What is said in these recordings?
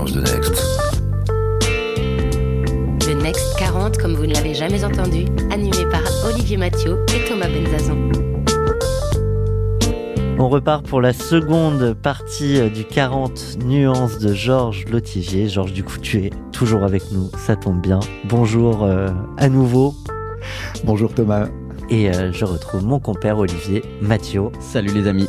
40 nuances de Next. Le Next 40 comme vous ne l'avez jamais entendu, animé par Olivier Mathieu et Thomas Benzazon. On repart pour la seconde partie euh, du 40 nuances de Georges Lotivier. Georges, du coup, tu es toujours avec nous, ça tombe bien. Bonjour euh, à nouveau. Bonjour Thomas. Et euh, je retrouve mon compère Olivier Mathieu. Salut les amis.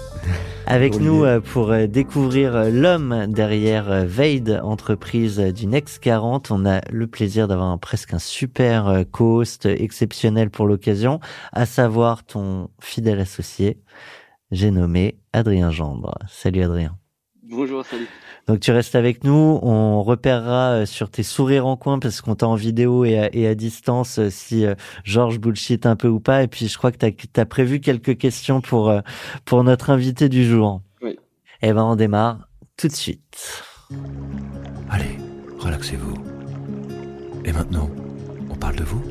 Avec Olivier. nous euh, pour euh, découvrir euh, l'homme derrière Veid, entreprise du Next 40. On a le plaisir d'avoir un- presque un super co-host exceptionnel pour l'occasion, à savoir ton fidèle associé, j'ai nommé Adrien Gendre. Salut Adrien. Bonjour, salut. Donc tu restes avec nous, on repérera euh, sur tes sourires en coin parce qu'on t'a en vidéo et à, et à distance euh, si euh, Georges bullshit un peu ou pas. Et puis je crois que tu as, prévu quelques questions pour, euh, pour notre invité du jour. Oui. Eh ben on démarre tout de suite. Allez, relaxez-vous. Et maintenant, on parle de vous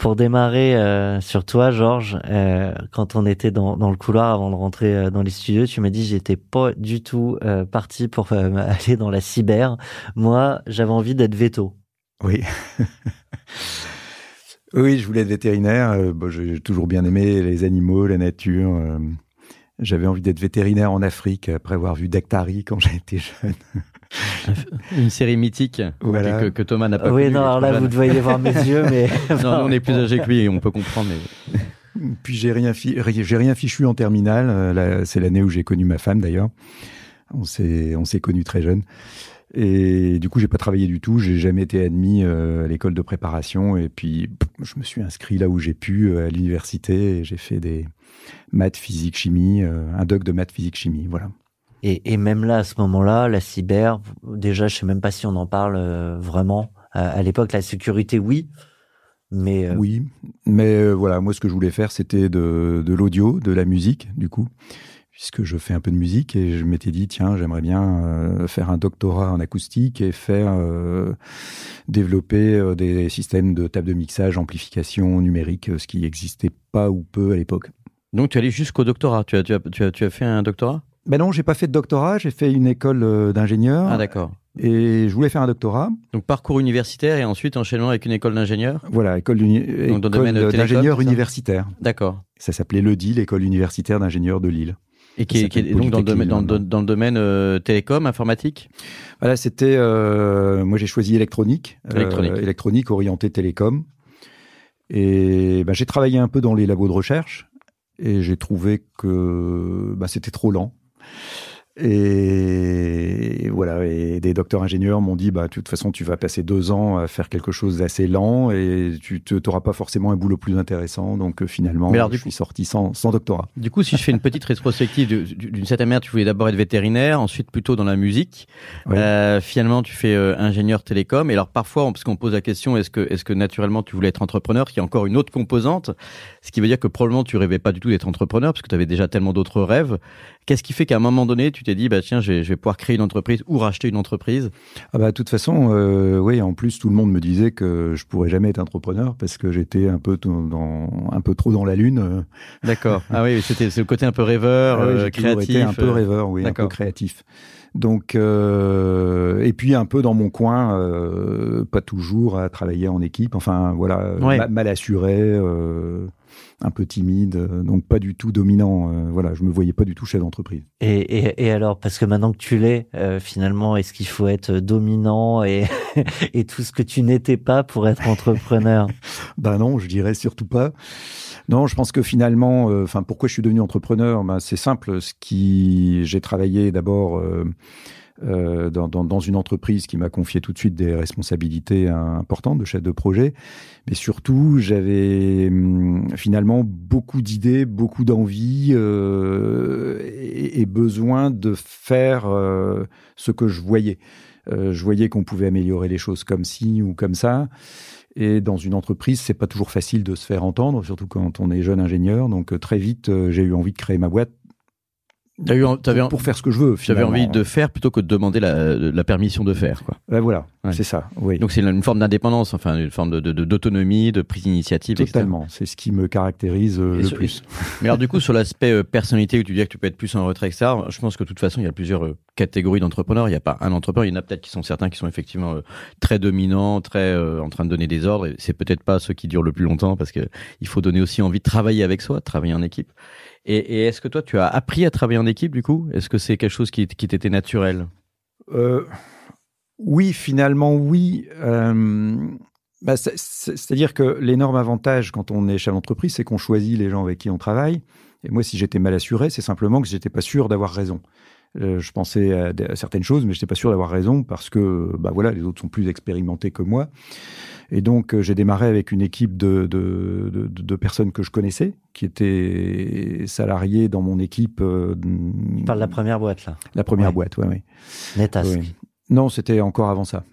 Pour démarrer euh, sur toi, Georges, euh, quand on était dans, le couloir avant de rentrer euh, dans les studios, tu m'as dit j'étais pas du tout parti pour aller dans la cyber. Moi, j'avais envie d'être veto. Oui. oui, je voulais être vétérinaire. J'ai toujours bien aimé les animaux, la nature. J'avais envie d'être vétérinaire en Afrique après avoir vu Dactari quand j'étais jeune. Une série mythique Voilà. que, que Thomas n'a pas oui, connue, non, alors là, jeune. vous devriez voir mes yeux, mais Non, nous, on est plus âgés que lui, on peut comprendre. Mais... Puis j'ai rien, j'ai fichu en terminale. Euh, là, C'est l'année où j'ai connu ma femme d'ailleurs. On s'est, on s'est connus très jeunes. Et du coup, j'ai pas travaillé du tout. J'ai jamais été admis euh, à l'école de préparation. Et puis, pff, je me suis inscrit là où j'ai pu euh, à l'université. Et j'ai fait des maths, physique, chimie, euh, un doc de maths, physique, chimie. Voilà. Et, et même là, à ce moment-là, la cyber, déjà, je sais même pas si on en parle euh, vraiment. Euh, à l'époque, la sécurité, oui, mais euh, Oui, mais euh, voilà, moi, ce que je voulais faire, c'était de, de l'audio, de la musique, du coup, puisque je fais un peu de musique et je m'étais dit, tiens, j'aimerais bien euh, faire un doctorat en acoustique et faire euh, développer euh, des systèmes de table de mixage, amplification numérique, ce qui n'existait pas ou peu à l'époque. Donc tu es allé jusqu'au doctorat. Tu as, tu, as, tu, as, tu as fait un doctorat? Ben non, j'ai pas fait de doctorat, j'ai fait une école euh, d'ingénieur Ah d'accord. et je voulais faire un doctorat. Donc parcours universitaire et ensuite enchaînement avec une école d'ingénieur? Voilà, école, télécom, d'ingénieur universitaire. D'accord. Ça s'appelait l'EDI, l'école universitaire d'ingénieurs de Lille. Et qui est, qui donc dans le domaine, Polytechnique, dans, le- maintenant. dans le domaine euh, télécom, informatique? Voilà, c'était. euh, moi, j'ai choisi électronique. euh, Électronique. électronique orienté télécom. Et ben, j'ai travaillé un peu dans les labos de recherche et j'ai trouvé que ben, c'était trop lent. Uh, Et voilà, et des docteurs ingénieurs m'ont dit, bah, de toute façon, tu vas passer deux ans à faire quelque chose d'assez lent et tu n'auras pas forcément un boulot plus intéressant. Donc euh, finalement, Mais alors, du je coup- suis sorti sans, sans doctorat. Du coup, si je fais une petite rétrospective, du- du- d'une certaine manière, tu voulais d'abord être vétérinaire, ensuite plutôt dans la musique. Euh, finalement, tu fais euh, ingénieur télécom. Et alors, parfois, parce qu'on pose la question, est-ce que, est-ce que naturellement tu voulais être entrepreneur, qui est encore une autre composante, ce qui veut dire que probablement tu rêvais pas du tout d'être entrepreneur, parce que tu avais déjà tellement d'autres rêves. Qu'est-ce qui fait qu'à un moment donné, tu t'es dit, bah tiens, je vais, je vais pouvoir créer une entreprise ou racheter une entreprise Ah bah, de toute façon, euh, oui, en plus, tout le monde me disait que je pourrais jamais être entrepreneur parce que j'étais un peu dans, un peu trop dans la lune. D'accord. ah oui, c'était le côté un peu rêveur, Ah euh, créatif. été un peu euh, rêveur, oui, un peu créatif. Donc, euh, et puis un peu dans mon coin, euh, pas toujours à travailler en équipe. Enfin, voilà, Ouais. ma- mal assuré, euh, un peu timide, euh, donc pas du tout dominant. euh, voilà, je me voyais pas du tout chef d'entreprise. Et, et, et alors, parce que maintenant que tu l'es, euh, finalement, est-ce qu'il faut être dominant et, et tout ce que tu n'étais pas pour être entrepreneur? Ben non, je dirais surtout pas. Non, je pense que finalement, euh, enfin, pourquoi je suis devenu entrepreneur? Ben, C'est simple. Ce qui, j'ai travaillé d'abord euh, euh, dans, dans, dans, une entreprise qui m'a confié tout de suite des responsabilités importantes de chef de projet. Mais surtout, j'avais hum, finalement beaucoup d'idées, beaucoup d'envie euh, et, et, besoin de faire euh, ce que je voyais. Euh, je voyais qu'on pouvait améliorer les choses comme ci ou comme ça. Et dans une entreprise, c'est pas toujours facile de se faire entendre, surtout quand on est jeune ingénieur. Donc très vite, j'ai eu envie de créer ma boîte As eu, avais pour, faire ce que je veux. J'avais envie de faire plutôt que de demander la, la permission de faire. Quoi. Ben voilà, c'est ça. Oui. Donc c'est une forme d'indépendance, enfin une forme de, d'autonomie, de, prise d'initiative. Totalement, c'est ce qui me caractérise euh, le plus. Mais alors du coup, sur l'aspect euh, personnalité, où tu dis que tu peux être plus en retrait, etc., je pense que de toute façon, il y a plusieurs euh, catégories d'entrepreneurs. Il n'y a pas un entrepreneur, il y en a peut-être qui sont certains qui sont effectivement très dominants, très en train de donner des ordres. C'est peut-être pas ceux qui durent le plus longtemps parce que il faut donner aussi envie de travailler avec soi, de travailler en équipe. Et, est-ce que toi, tu as appris à travailler en équipe du coup? Est-ce que c'est quelque chose qui, qui t'était naturel? Euh, Oui, finalement, oui. Euh, bah, C'est-à-dire que l'énorme avantage quand on est chef d'entreprise, c'est qu'on choisit les gens avec qui on travaille. Et moi, si j'étais mal assuré, c'est simplement que j'étais pas sûr d'avoir raison. Euh, je pensais à, à, certaines choses, mais je n'étais pas sûr d'avoir raison parce que bah voilà, les autres sont plus expérimentés que moi. Et donc, euh, j'ai démarré avec une équipe de, de, de, de, personnes que je connaissais, qui étaient salariés dans mon équipe. Euh, tu parles de la première boîte, là La première ouais. boîte, oui, oui. Netask. Oui. Non, c'était encore avant ça.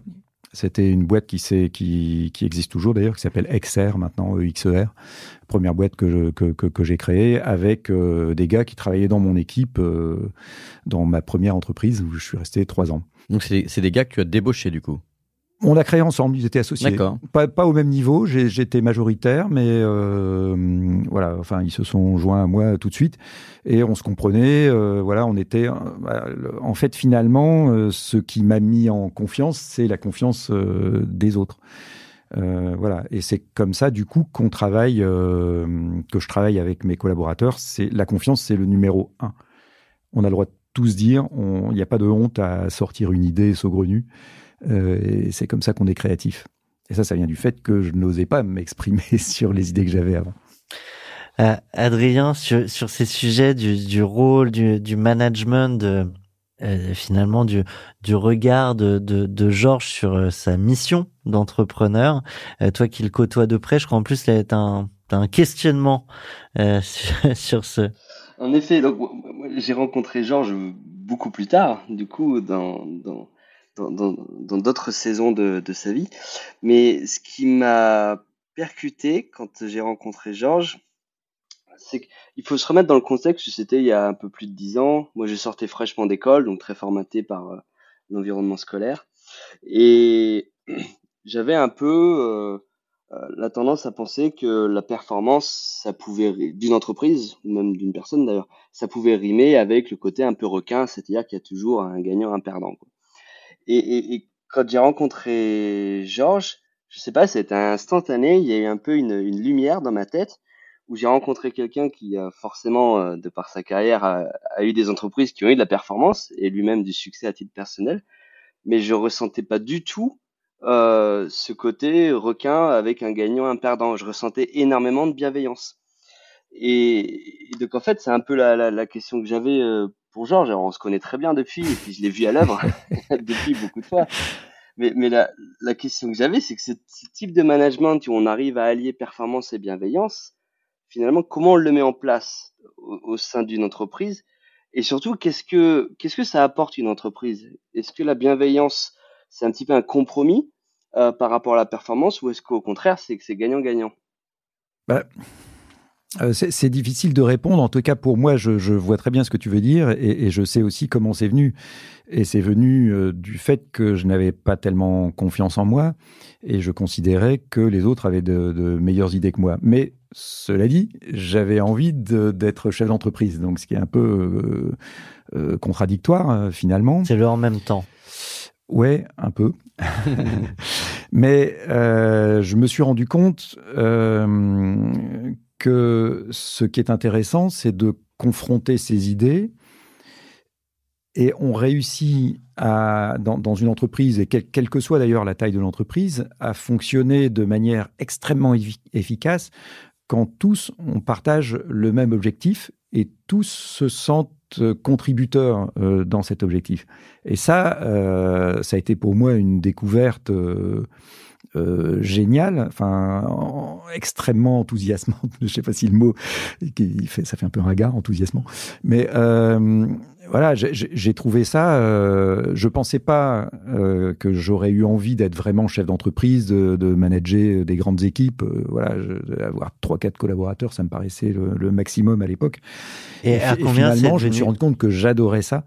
C'était une boîte qui, existe toujours d'ailleurs, qui s'appelle XR, maintenant EXER. Première boîte que j'ai créée avec euh, des gars qui travaillaient dans mon équipe, euh, dans ma première entreprise où je suis resté trois ans. Donc c'est des gars que tu as débauchés du coup? On a créé ensemble, ils étaient associés. Pas, pas au même niveau, j'étais majoritaire, mais euh, voilà, enfin, ils se sont joints à moi tout de suite et on se comprenait. Euh, voilà, on était. Euh, en fait, finalement, euh, ce qui m'a mis en confiance, c'est la confiance euh, des autres. voilà, et c'est comme ça, du coup, qu'on travaille, que je travaille avec mes collaborateurs. C'est la confiance, c'est le numéro un. On a le droit de tous dire, il n'y a pas de honte à sortir une idée saugrenue. Euh, et c'est comme ça qu'on est créatif. Et ça, ça vient du fait que je n'osais pas m'exprimer sur les idées que j'avais avant. Euh, Adrien, sur, sur ces sujets du, du rôle, du, du management, de, euh, finalement du, du regard de, de, de Georges sur sa mission d'entrepreneur, euh, toi qui le côtoies de près, je crois en plus tu as un, un questionnement sur, sur, ce. En effet, donc j'ai rencontré Georges beaucoup plus tard, du coup, dans, dans dans d'autres saisons de, sa vie. Mais ce qui m'a percuté quand j'ai rencontré Georges, c'est qu'il faut se remettre dans le contexte. C'était il y a un peu plus de dix ans. Moi, je sortais fraîchement d'école, donc très formaté par euh, l'environnement scolaire. Et j'avais un peu euh, euh, la tendance à penser que la performance, ça pouvait d'une entreprise ou même d'une personne d'ailleurs, ça pouvait rimer avec le côté un peu requin, c'est-à-dire qu'il y a toujours un gagnant, un perdant. Et, quand j'ai rencontré Georges, je sais pas, c'était instantané. Il y a eu un peu une, lumière dans ma tête où j'ai rencontré quelqu'un qui forcément, euh, de par sa carrière, a, eu des entreprises qui ont eu de la performance et lui-même du succès à titre personnel. Mais je ressentais pas du tout euh, ce côté requin avec un gagnant, un perdant. Je ressentais énormément de bienveillance. Et, donc en fait, c'est un peu la question que j'avais euh, pour Georges. on se connaît très bien depuis, et puis je l'ai vu à l'œuvre depuis beaucoup de fois. Mais, mais la, la question que j'avais, c'est que ce, ce, type de management où on arrive à allier performance et bienveillance, finalement, comment on le met en place au, au sein d'une entreprise? Et surtout, qu'est-ce que qu'est-ce que ça apporte une entreprise? Est-ce que la bienveillance, c'est un petit peu un compromis euh, par rapport à la performance, ou est-ce qu'au contraire, c'est que c'est gagnant-gagnant? Bah, euh, c'est difficile de répondre. En tout cas, pour moi, je, je, vois très bien ce que tu veux dire et, et je sais aussi comment c'est venu. Et c'est venu euh, du fait que je n'avais pas tellement confiance en moi et je considérais que les autres avaient de, de meilleures idées que moi. Mais cela dit, j'avais envie d'être chef d'entreprise, donc ce qui est un peu euh, euh contradictoire finalement. C'est le en même temps. Ouais, un peu. Mais euh, je me suis rendu compte euh, que ce qui est intéressant, c'est de confronter ces idées. Et on réussit à, dans, une entreprise, et quelle quel que soit d'ailleurs la taille de l'entreprise, à fonctionner de manière extrêmement efficace quand tous on partage le même objectif et tous se sentent euh, contributeur euh, dans cet objectif. Et ça, euh, ça a été pour moi une découverte euh, euh, géniale, enfin en- extrêmement enthousiasmante. Je sais pas si le mot, il fait, ça fait un peu ringard, enthousiasmant. Mais euh, voilà, j'ai- trouvé ça. Euh, je pensais pas euh, que j'aurais eu envie d'être vraiment chef d'entreprise, de, de manager des grandes équipes. Euh, voilà, je- avoir trois, quatre collaborateurs, ça me paraissait le, le maximum à l'époque. Et à fi- combien finalement, je me suis rendu compte que j'adorais ça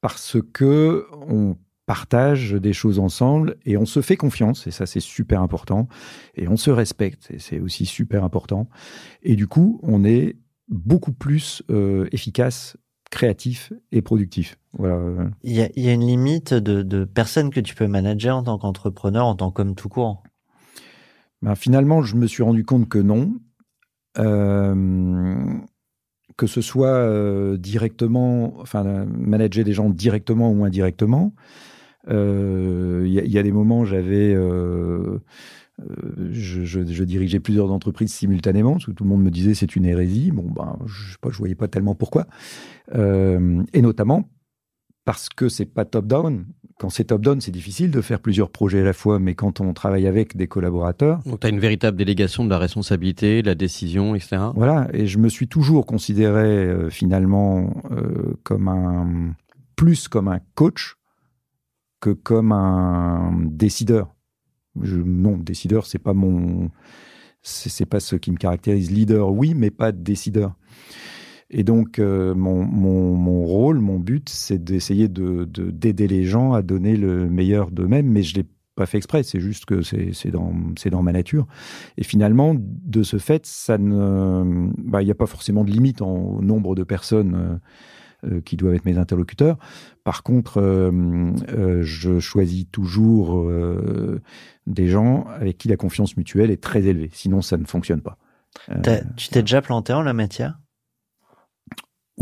parce que on partage des choses ensemble et on se fait confiance et ça c'est super important et on se respecte et c'est aussi super important et du coup on est beaucoup plus euh, efficace créatif et productif voilà Il y a, il y a une limite de, de personnes que tu peux manager en tant qu'entrepreneur, en tant qu'homme tout court? Ben, finalement, je me suis rendu compte que non. Euh, que ce soit euh, directement, enfin, euh, manager des gens directement ou indirectement. Euh, Il y, a- il y a des moments, j'avais. euh, euh, je, je- je dirigeais plusieurs entreprises simultanément, parce que tout le monde me disait c'est une hérésie. Bon, ben, je sais je voyais pas tellement pourquoi. Euh, et notamment parce que c'est pas top-down. Quand c'est top-down, c'est difficile de faire plusieurs projets à la fois, mais quand on travaille avec des collaborateurs, Donc, tu as une véritable délégation de la responsabilité, de la décision, etc. voilà. Et je me suis toujours considéré euh, finalement euh, comme un plus comme un coach que comme un décideur. Je, non, décideur, c'est pas mon, c'est c'est pas ce qui me caractérise. Leader, oui, mais pas décideur. Et donc, euh, mon, mon, mon rôle, mon but, c'est d'essayer de de- d'aider les gens à donner le meilleur d'eux-mêmes, mais je l'ai pas fait exprès, c'est juste que c'est dans, dans ma nature. Et finalement, de ce fait, ça ne, bah, il n'y a pas forcément de limite en au nombre de personnes euh, euh, qui doivent être mes interlocuteurs. Par contre, euh, je choisis toujours des gens avec qui la confiance mutuelle est très élevée. Sinon, ça ne fonctionne pas. Tu t'es déjà planté en la matière?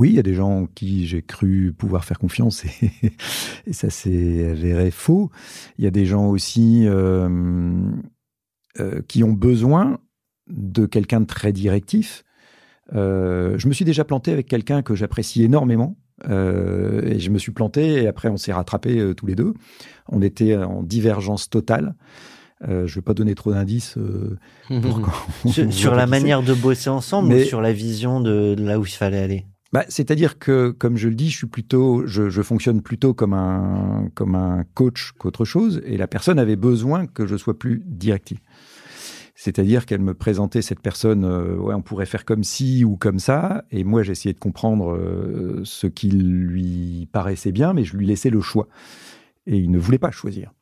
Oui, il y a des gens en qui j'ai cru pouvoir faire confiance et, et ça s'est avéré faux. Il y a des gens aussi euh, euh, qui ont besoin de quelqu'un de très directif. Euh, je me suis déjà planté avec quelqu'un que j'apprécie énormément. et je me suis planté et après on s'est rattrapés tous les deux. On était en divergence totale. Euh, je ne vais pas donner trop d'indices euh, sur, la manière de bosser ensemble Mais- ou sur la vision de là où il fallait aller? Bah, c'est-à-dire que, comme je le dis, je suis plutôt, je, je fonctionne plutôt comme un, comme un coach qu'autre chose, et la personne avait besoin que je sois plus directif. C'est-à-dire qu'elle me présentait cette personne, euh, ouais, on pourrait faire comme ci ou comme ça, et moi j'essayais de comprendre euh, ce qui lui paraissait bien, mais je lui laissais le choix, et il ne voulait pas choisir.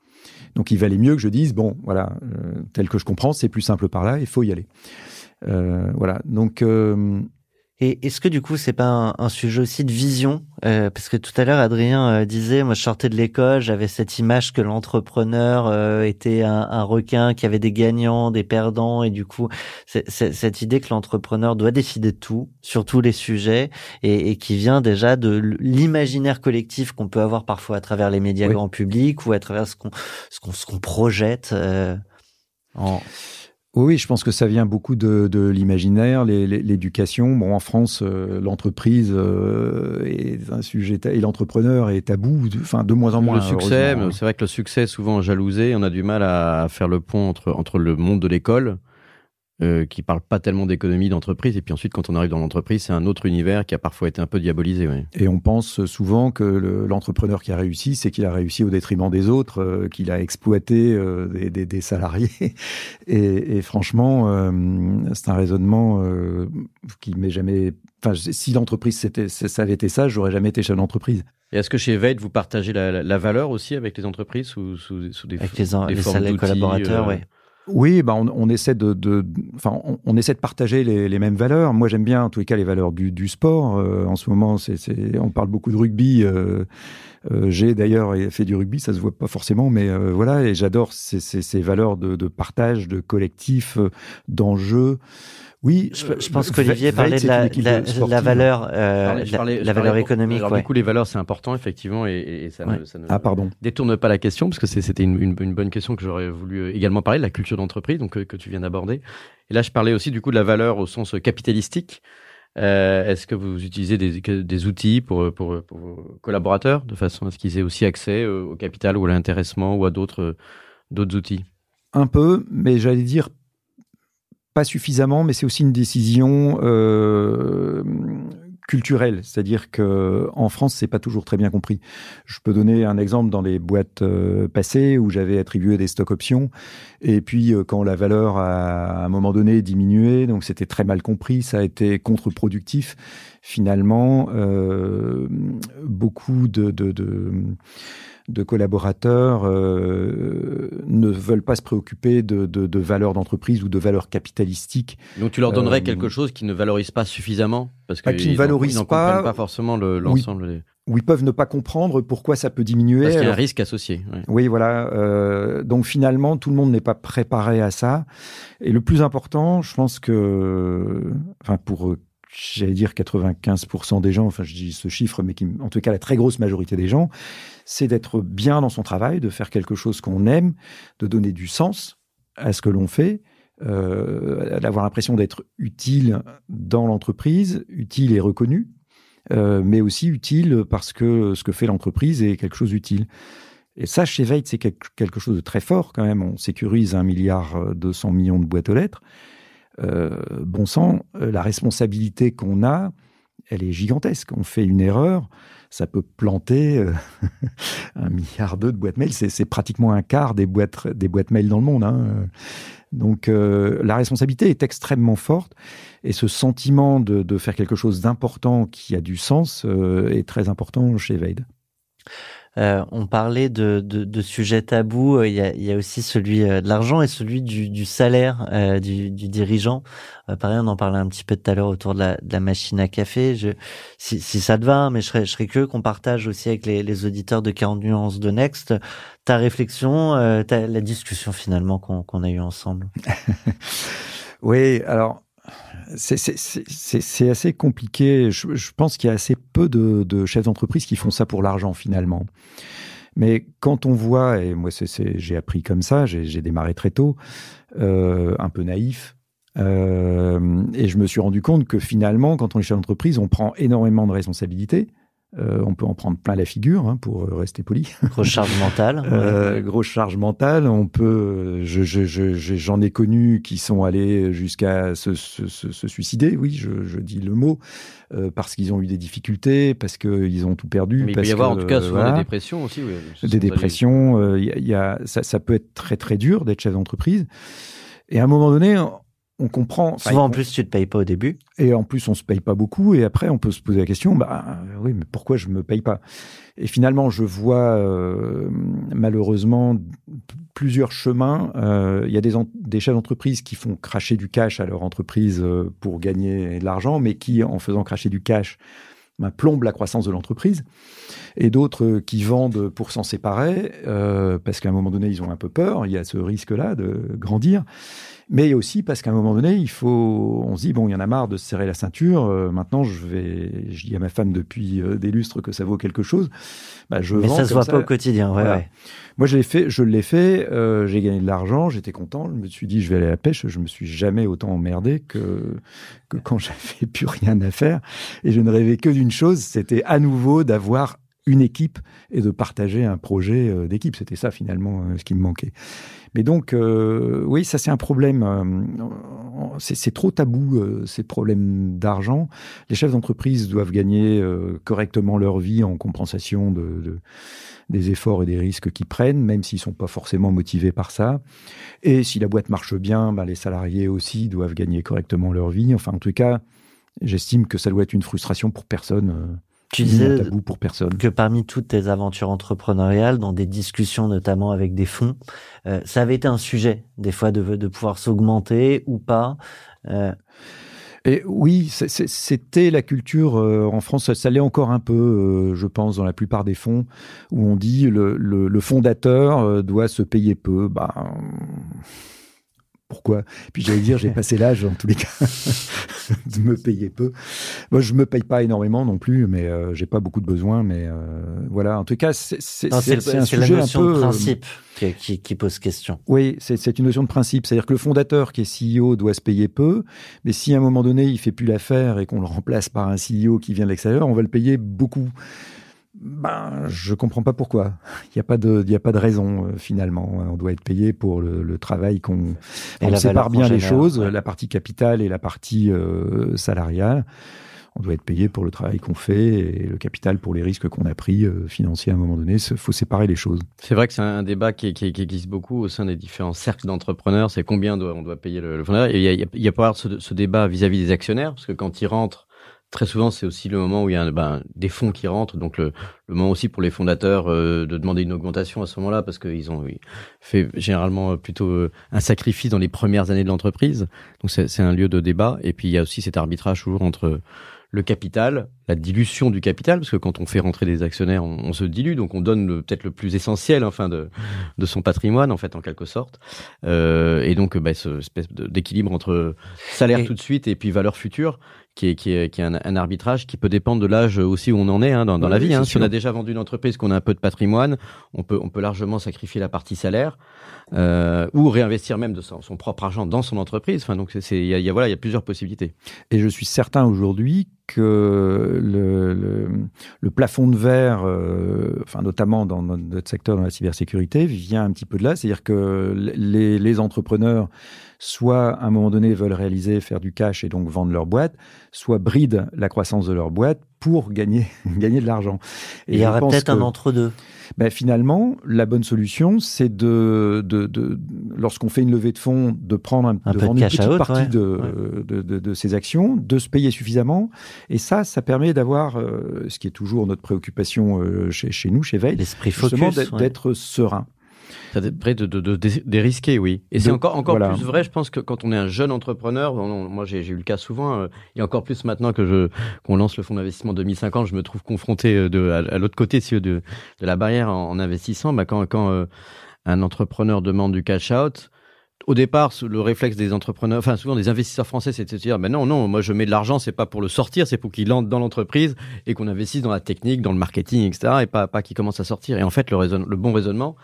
Donc il valait mieux que je dise bon, voilà, euh, tel que je comprends, c'est plus simple par là, il faut y aller. Voilà, donc. Et est-ce que du coup c'est pas un, un sujet aussi de vision? Euh, Parce que tout à l'heure Adrien euh, disait, moi je sortais de l'école, j'avais cette image que l'entrepreneur euh, était un, un requin qui avait des gagnants, des perdants, et du coup c'est- c'est- cette idée que l'entrepreneur doit décider de tout sur tous les sujets et, et qui vient déjà de l'imaginaire collectif qu'on peut avoir parfois à travers les médias Oui. grand public ou à travers ce qu'on ce qu'on ce qu'on projette. euh, en... Oui, je pense que ça vient beaucoup de, de l'imaginaire, l'éducation. Bon, en France, euh, l'entreprise euh, est un sujet et l'entrepreneur est tabou, de- enfin de moins en moins. le succès, mais c'est vrai que le succès est souvent jalousé. On a du mal à faire le pont entre, entre le monde de l'école, euh, qui parle pas tellement d'économie d'entreprise, et puis ensuite, quand on arrive dans l'entreprise, c'est un autre univers qui a parfois été un peu diabolisé. ouais. Et on pense souvent que le- l'entrepreneur qui a réussi, c'est qu'il a réussi au détriment des autres, euh, qu'il a exploité euh, des, des- des salariés. Et, et franchement, euh, c'est un raisonnement euh, qui m'est jamais. Enfin, si l'entreprise c'était, ça avait été ça, j'aurais jamais été chef d'entreprise. Et est-ce que chez Veid, vous partagez la, la- la valeur aussi avec les entreprises sous, sous, sous des, Avec les, des les formes salariés collaborateurs, euh, ouais. Oui, bah on, essaie de, de- on, essaie de partager les, mêmes valeurs. Moi, j'aime bien, en tous les cas, les valeurs du, du sport. Euh, en ce moment, c'est, on parle beaucoup de rugby. Euh, j'ai d'ailleurs fait du rugby, ça se voit pas forcément, mais euh, voilà, et j'adore ces, ces, ces valeurs de, de partage, de collectif, euh, d'enjeu. Oui, Je, euh, je pense qu'Olivier parlait de la, la, valeur, euh, je la, parlais- je la valeur économique. Alors, ouais. du coup, les valeurs, c'est important, effectivement, et, et- et ça, Ouais. ne, ça ne Ah, pardon. détourne pas la question, parce que c'est- c'était une, une- une bonne question que j'aurais voulu euh, également parler, de la culture d'entreprise, donc euh, que tu viens d'aborder. Et là, je parlais aussi du coup de la valeur au sens euh, capitalistique. Euh, Est-ce que vous utilisez des, outils pour, vos collaborateurs de façon à ce qu'ils aient aussi accès euh, au capital ou à l'intéressement ou à d'autres d'autres outils? Un peu, mais j'allais dire pas suffisamment, mais c'est aussi une décision culturelle, c'est-à-dire que en France, c'est pas toujours très bien compris. Je peux donner un exemple dans les boîtes euh, passées où j'avais attribué des stock options, et puis euh, quand la valeur a à un moment donné diminué, donc c'était très mal compris, ça a été contre-productif. Finalement, euh, beaucoup de, de, de de collaborateurs euh, ne veulent pas se préoccuper de, de, de valeurs d'entreprise ou de valeurs capitalistiques. Donc tu leur donnerais Euh, quelque chose qui ne valorise pas suffisamment parce Bah, que qui ne ils en- valorise ils pas- comprennent pas forcément le- l'ensemble des... où ils peuvent ne pas comprendre pourquoi ça peut diminuer. parce qu'il y a un risque associé. ouais. Oui, voilà. euh, donc finalement, tout le monde n'est pas préparé à ça. Et le plus important, je pense que, enfin pour, euh, j'allais dire 95% des gens, enfin je dis ce chiffre, mais qui, en tout cas la très grosse majorité des gens, c'est d'être bien dans son travail, de faire quelque chose qu'on aime, de donner du sens à ce que l'on fait. Euh, d'avoir l'impression d'être utile dans l'entreprise, utile et reconnu, euh, mais aussi utile parce que ce que fait l'entreprise est quelque chose d'utile. Et ça, chez Veit, c'est quelque chose de très fort quand même. On sécurise un milliard 200 millions de boîtes aux lettres. Euh, bon sang, euh, la responsabilité qu'on a, elle est gigantesque. On fait une erreur, ça peut planter euh, un milliard de boîtes mail. C'est pratiquement un quart des boîtes, des boîtes mail dans le monde. hein. Donc euh, la responsabilité est extrêmement forte et ce sentiment de, de faire quelque chose d'important qui a du sens euh, est très important chez Veid. Euh, on parlait de, de, de sujets tabous. euh, Il y a, il y a aussi celui euh, de l'argent et celui du, du salaire euh, du, du dirigeant. Euh, pareil, on en parlait un petit peu tout à l'heure autour de la, de la machine à café. Je, si, si ça te va, hein, mais je serais, je serais curieux qu'on partage aussi avec les, les auditeurs de 40 nuances de Next ta réflexion, euh, la discussion finalement qu'on a eue ensemble. Oui, alors c'est- assez compliqué. Je, je pense qu'il y a assez peu de, de chefs d'entreprise qui font ça pour l'argent finalement. Mais quand on voit, et moi j'ai appris comme ça, j'ai j'ai démarré très tôt, euh, un peu naïf, euh, et je me suis rendu compte que finalement, quand on est chef d'entreprise, on prend énormément de responsabilités. Euh, on peut en prendre plein la figure, hein, pour euh, rester poli. Grosse charge mentale. Euh, grosse charge mentale. On peut, je, je, je, je- j'en ai connu qui sont allés jusqu'à se, se, se, se suicider. Oui, je, je dis le mot euh, parce qu'ils ont eu des difficultés, parce qu'ils ont tout perdu. Mais il peut y avoir en tout cas souvent voilà, des dépressions aussi. oui. Des dépressions. euh, il y a- y a, ça, ça peut être très très dur d'être chef d'entreprise. Et à un moment donné, on comprend. enfin, Souvent en plus tu te payes pas au début. et en plus, on se paye pas beaucoup. Et après, on peut se poser la question, bah euh, oui, mais pourquoi je me paye pas? Et finalement, je vois euh, malheureusement plusieurs chemins. Euh, Il y a des, des chefs d'entreprise qui font cracher du cash à leur entreprise pour gagner de l'argent, mais qui, en faisant cracher du cash, plombent la croissance de l'entreprise. Et d'autres euh, qui vendent pour s'en séparer, euh, parce qu'à un moment donné, ils ont un peu peur. Il y a ce risque-là de grandir mais aussi parce qu'à un moment donné, il faut, on se dit bon, il y en a marre de se serrer la ceinture. euh, maintenant, je vais, je dis à ma femme depuis des lustres que ça vaut quelque chose. Bah, je Mais vends ça se voit pas au quotidien. Ouais, Voilà. ouais. Moi, je l'ai fait, je l'ai fait. euh, j'ai gagné de l'argent, j'étais content. Je me suis dit, je vais aller à la pêche. Je me suis jamais autant emmerdé que que quand j'avais plus rien à faire. Et je ne rêvais que d'une chose, c'était à nouveau d'avoir une équipe et de partager un projet euh, d'équipe. C'était ça finalement euh, ce qui me manquait. Mais donc, euh, oui, ça c'est un problème. c'est trop tabou, ces problèmes d'argent. Les chefs d'entreprise doivent gagner correctement leur vie en compensation de, de- des efforts et des risques qu'ils prennent, même s'ils sont pas forcément motivés par ça. Et si la boîte marche bien, ben, les salariés aussi doivent gagner correctement leur vie. Enfin, en tout cas, j'estime que ça doit être une frustration pour personne. euh, Tu disais un tabou pour personne. que parmi toutes tes aventures entrepreneuriales, dans des discussions notamment avec des fonds, euh, ça avait été un sujet des fois de, de pouvoir s'augmenter ou pas. Euh, Et oui, c'était la culture euh, en France, ça, ça l'est encore un peu, euh, je pense, dans la plupart des fonds, où on dit le, le, le fondateur euh, doit se payer peu. Bah, pourquoi? Puis j'allais dire, j'ai passé l'âge, en tous les cas, de me payer peu. Moi, je me paye pas énormément non plus, mais euh, j'ai pas beaucoup de besoins. Mais euh, voilà, en tout cas, c'est un c'est la sujet un notion peu. de euh, principe qui, qui- qui pose question. Oui, c'est c'est une notion de principe. C'est-à-dire que le fondateur qui est CEO doit se payer peu, mais si à un moment donné il fait plus l'affaire et qu'on le remplace par un CEO qui vient de l'extérieur, on va le payer beaucoup. Ben, je comprends pas pourquoi. Il n'y a pas de, il y a pas de raison euh, finalement. On doit être payé pour le, le travail qu'on. On sépare bien les génère, choses, ouais. la partie capitale et la partie euh, salariale. On doit être payé pour le travail qu'on fait et le capital pour les risques qu'on a pris euh, financiers à un moment donné. Il faut séparer les choses. C'est vrai que c'est un débat qui, qui, qui existe beaucoup au sein des différents cercles d'entrepreneurs. C'est combien doit, on doit payer le, le fondateur. Et il y a, il y a, il y a pas ce, ce débat vis-à-vis des actionnaires, parce que quand ils rentrent, très souvent, c'est aussi le moment où il y a ben, des fonds qui rentrent. Donc, le, le moment aussi pour les fondateurs euh, de demander une augmentation à ce moment-là, parce qu'ils ont fait généralement euh, plutôt euh, un sacrifice dans les premières années de l'entreprise. Donc, c'est un lieu de débat. Et puis, il y a aussi cet arbitrage toujours entre le capital, la dilution du capital, parce que quand on fait rentrer des actionnaires, on, on se dilue, donc on donne peut-être le plus essentiel, enfin, de, de son patrimoine, en fait, en quelque sorte. Euh, et donc, bah, ce espèce d'équilibre entre salaire Et- tout de suite et puis valeur future, qui est, qui est, qui est un, un arbitrage qui peut dépendre de l'âge aussi où on en est hein, dans, dans Oui, la vie. Hein. Si on a déjà vendu une entreprise, qu'on a un peu de patrimoine, on peut, on peut largement sacrifier la partie salaire euh, ou réinvestir même de son, propre argent dans son entreprise. Enfin, donc, il y y a- voilà, il y a plusieurs possibilités. Et je suis certain aujourd'hui que le, le, le plafond de verre, euh, enfin notamment dans notre secteur, dans la cybersécurité, vient un petit peu de là. C'est-à-dire que les, les entrepreneurs, soit à un moment donné veulent réaliser, faire du cash et donc vendre leur boîte, soit brident la croissance de leur boîte pour gagner, gagner de l'argent. Et il y pense peut-être un entre-deux. ben, finalement, la bonne solution, c'est de, de, de lorsqu'on fait une levée de fonds, de prendre un, Un de peu de vendre une cash petite partie ouais. de, Ouais. de, de, de ses actions, de se payer suffisamment. Et ça, ça permet d'avoir, euh, ce qui est toujours notre préoccupation euh, chez, chez nous, chez Veil, L'esprit focus. d'être ouais. d'être serein. Ça devrait de, de, de, de- dérisquer, oui. Et c'est encore, encore voilà. plus vrai, je pense, que quand on est un jeune entrepreneur, on- on- moi j'ai eu le cas souvent, euh, et encore plus maintenant que je qu'on lance le fonds d'investissement 2050, je me trouve confronté euh, de, à, à l'autre côté de, de la barrière en, en investissant. Bah, quand quand euh, un entrepreneur demande du cash out, au départ, le réflexe des entrepreneurs, enfin souvent des investisseurs français, c'est de se dire, ben non, non, moi je mets de l'argent, c'est pas pour le sortir, c'est pour qu'il entre dans l'entreprise et qu'on investisse dans la technique, dans le marketing, etc., et pas pas qu'il commence à sortir. Et en fait, le bon raisonnement,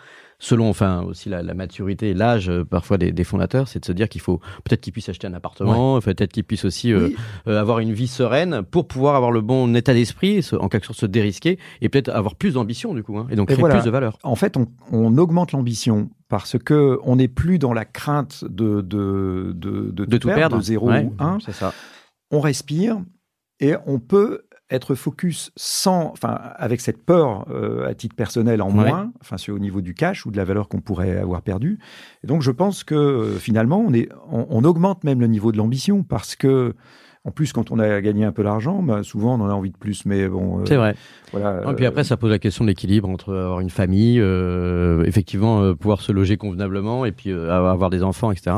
selon enfin aussi la, la maturité et l'âge euh, parfois des, des fondateurs, c'est de se dire qu'il faut peut-être qu'ils puissent acheter un appartement, peut-être qu'ils puissent aussi euh, Oui. euh, avoir une vie sereine pour pouvoir avoir le bon état d'esprit, en quelque sorte se dérisquer et peut-être avoir plus d'ambition du coup, hein, et donc Et créer voilà. plus de valeur. En fait, on, on augmente l'ambition parce que on n'est plus dans la crainte de, de, de, de, De tout perdre, de 0 Ouais, ou 1. c'est ça. on respire et on peut être focus sans, enfin, avec cette peur euh, à titre personnel en Ouais. moins, enfin, au niveau du cash ou de la valeur qu'on pourrait avoir perdue. Et donc, je pense que euh, finalement, on, est, on, on augmente même le niveau de l'ambition parce que, en plus, quand on a gagné un peu d'argent, bah, souvent, on en a envie de plus. Mais bon, euh, C'est vrai. voilà. Et puis euh, après, ça pose la question de l'équilibre entre avoir une famille, euh, effectivement, pouvoir se loger convenablement et puis avoir des enfants, etc.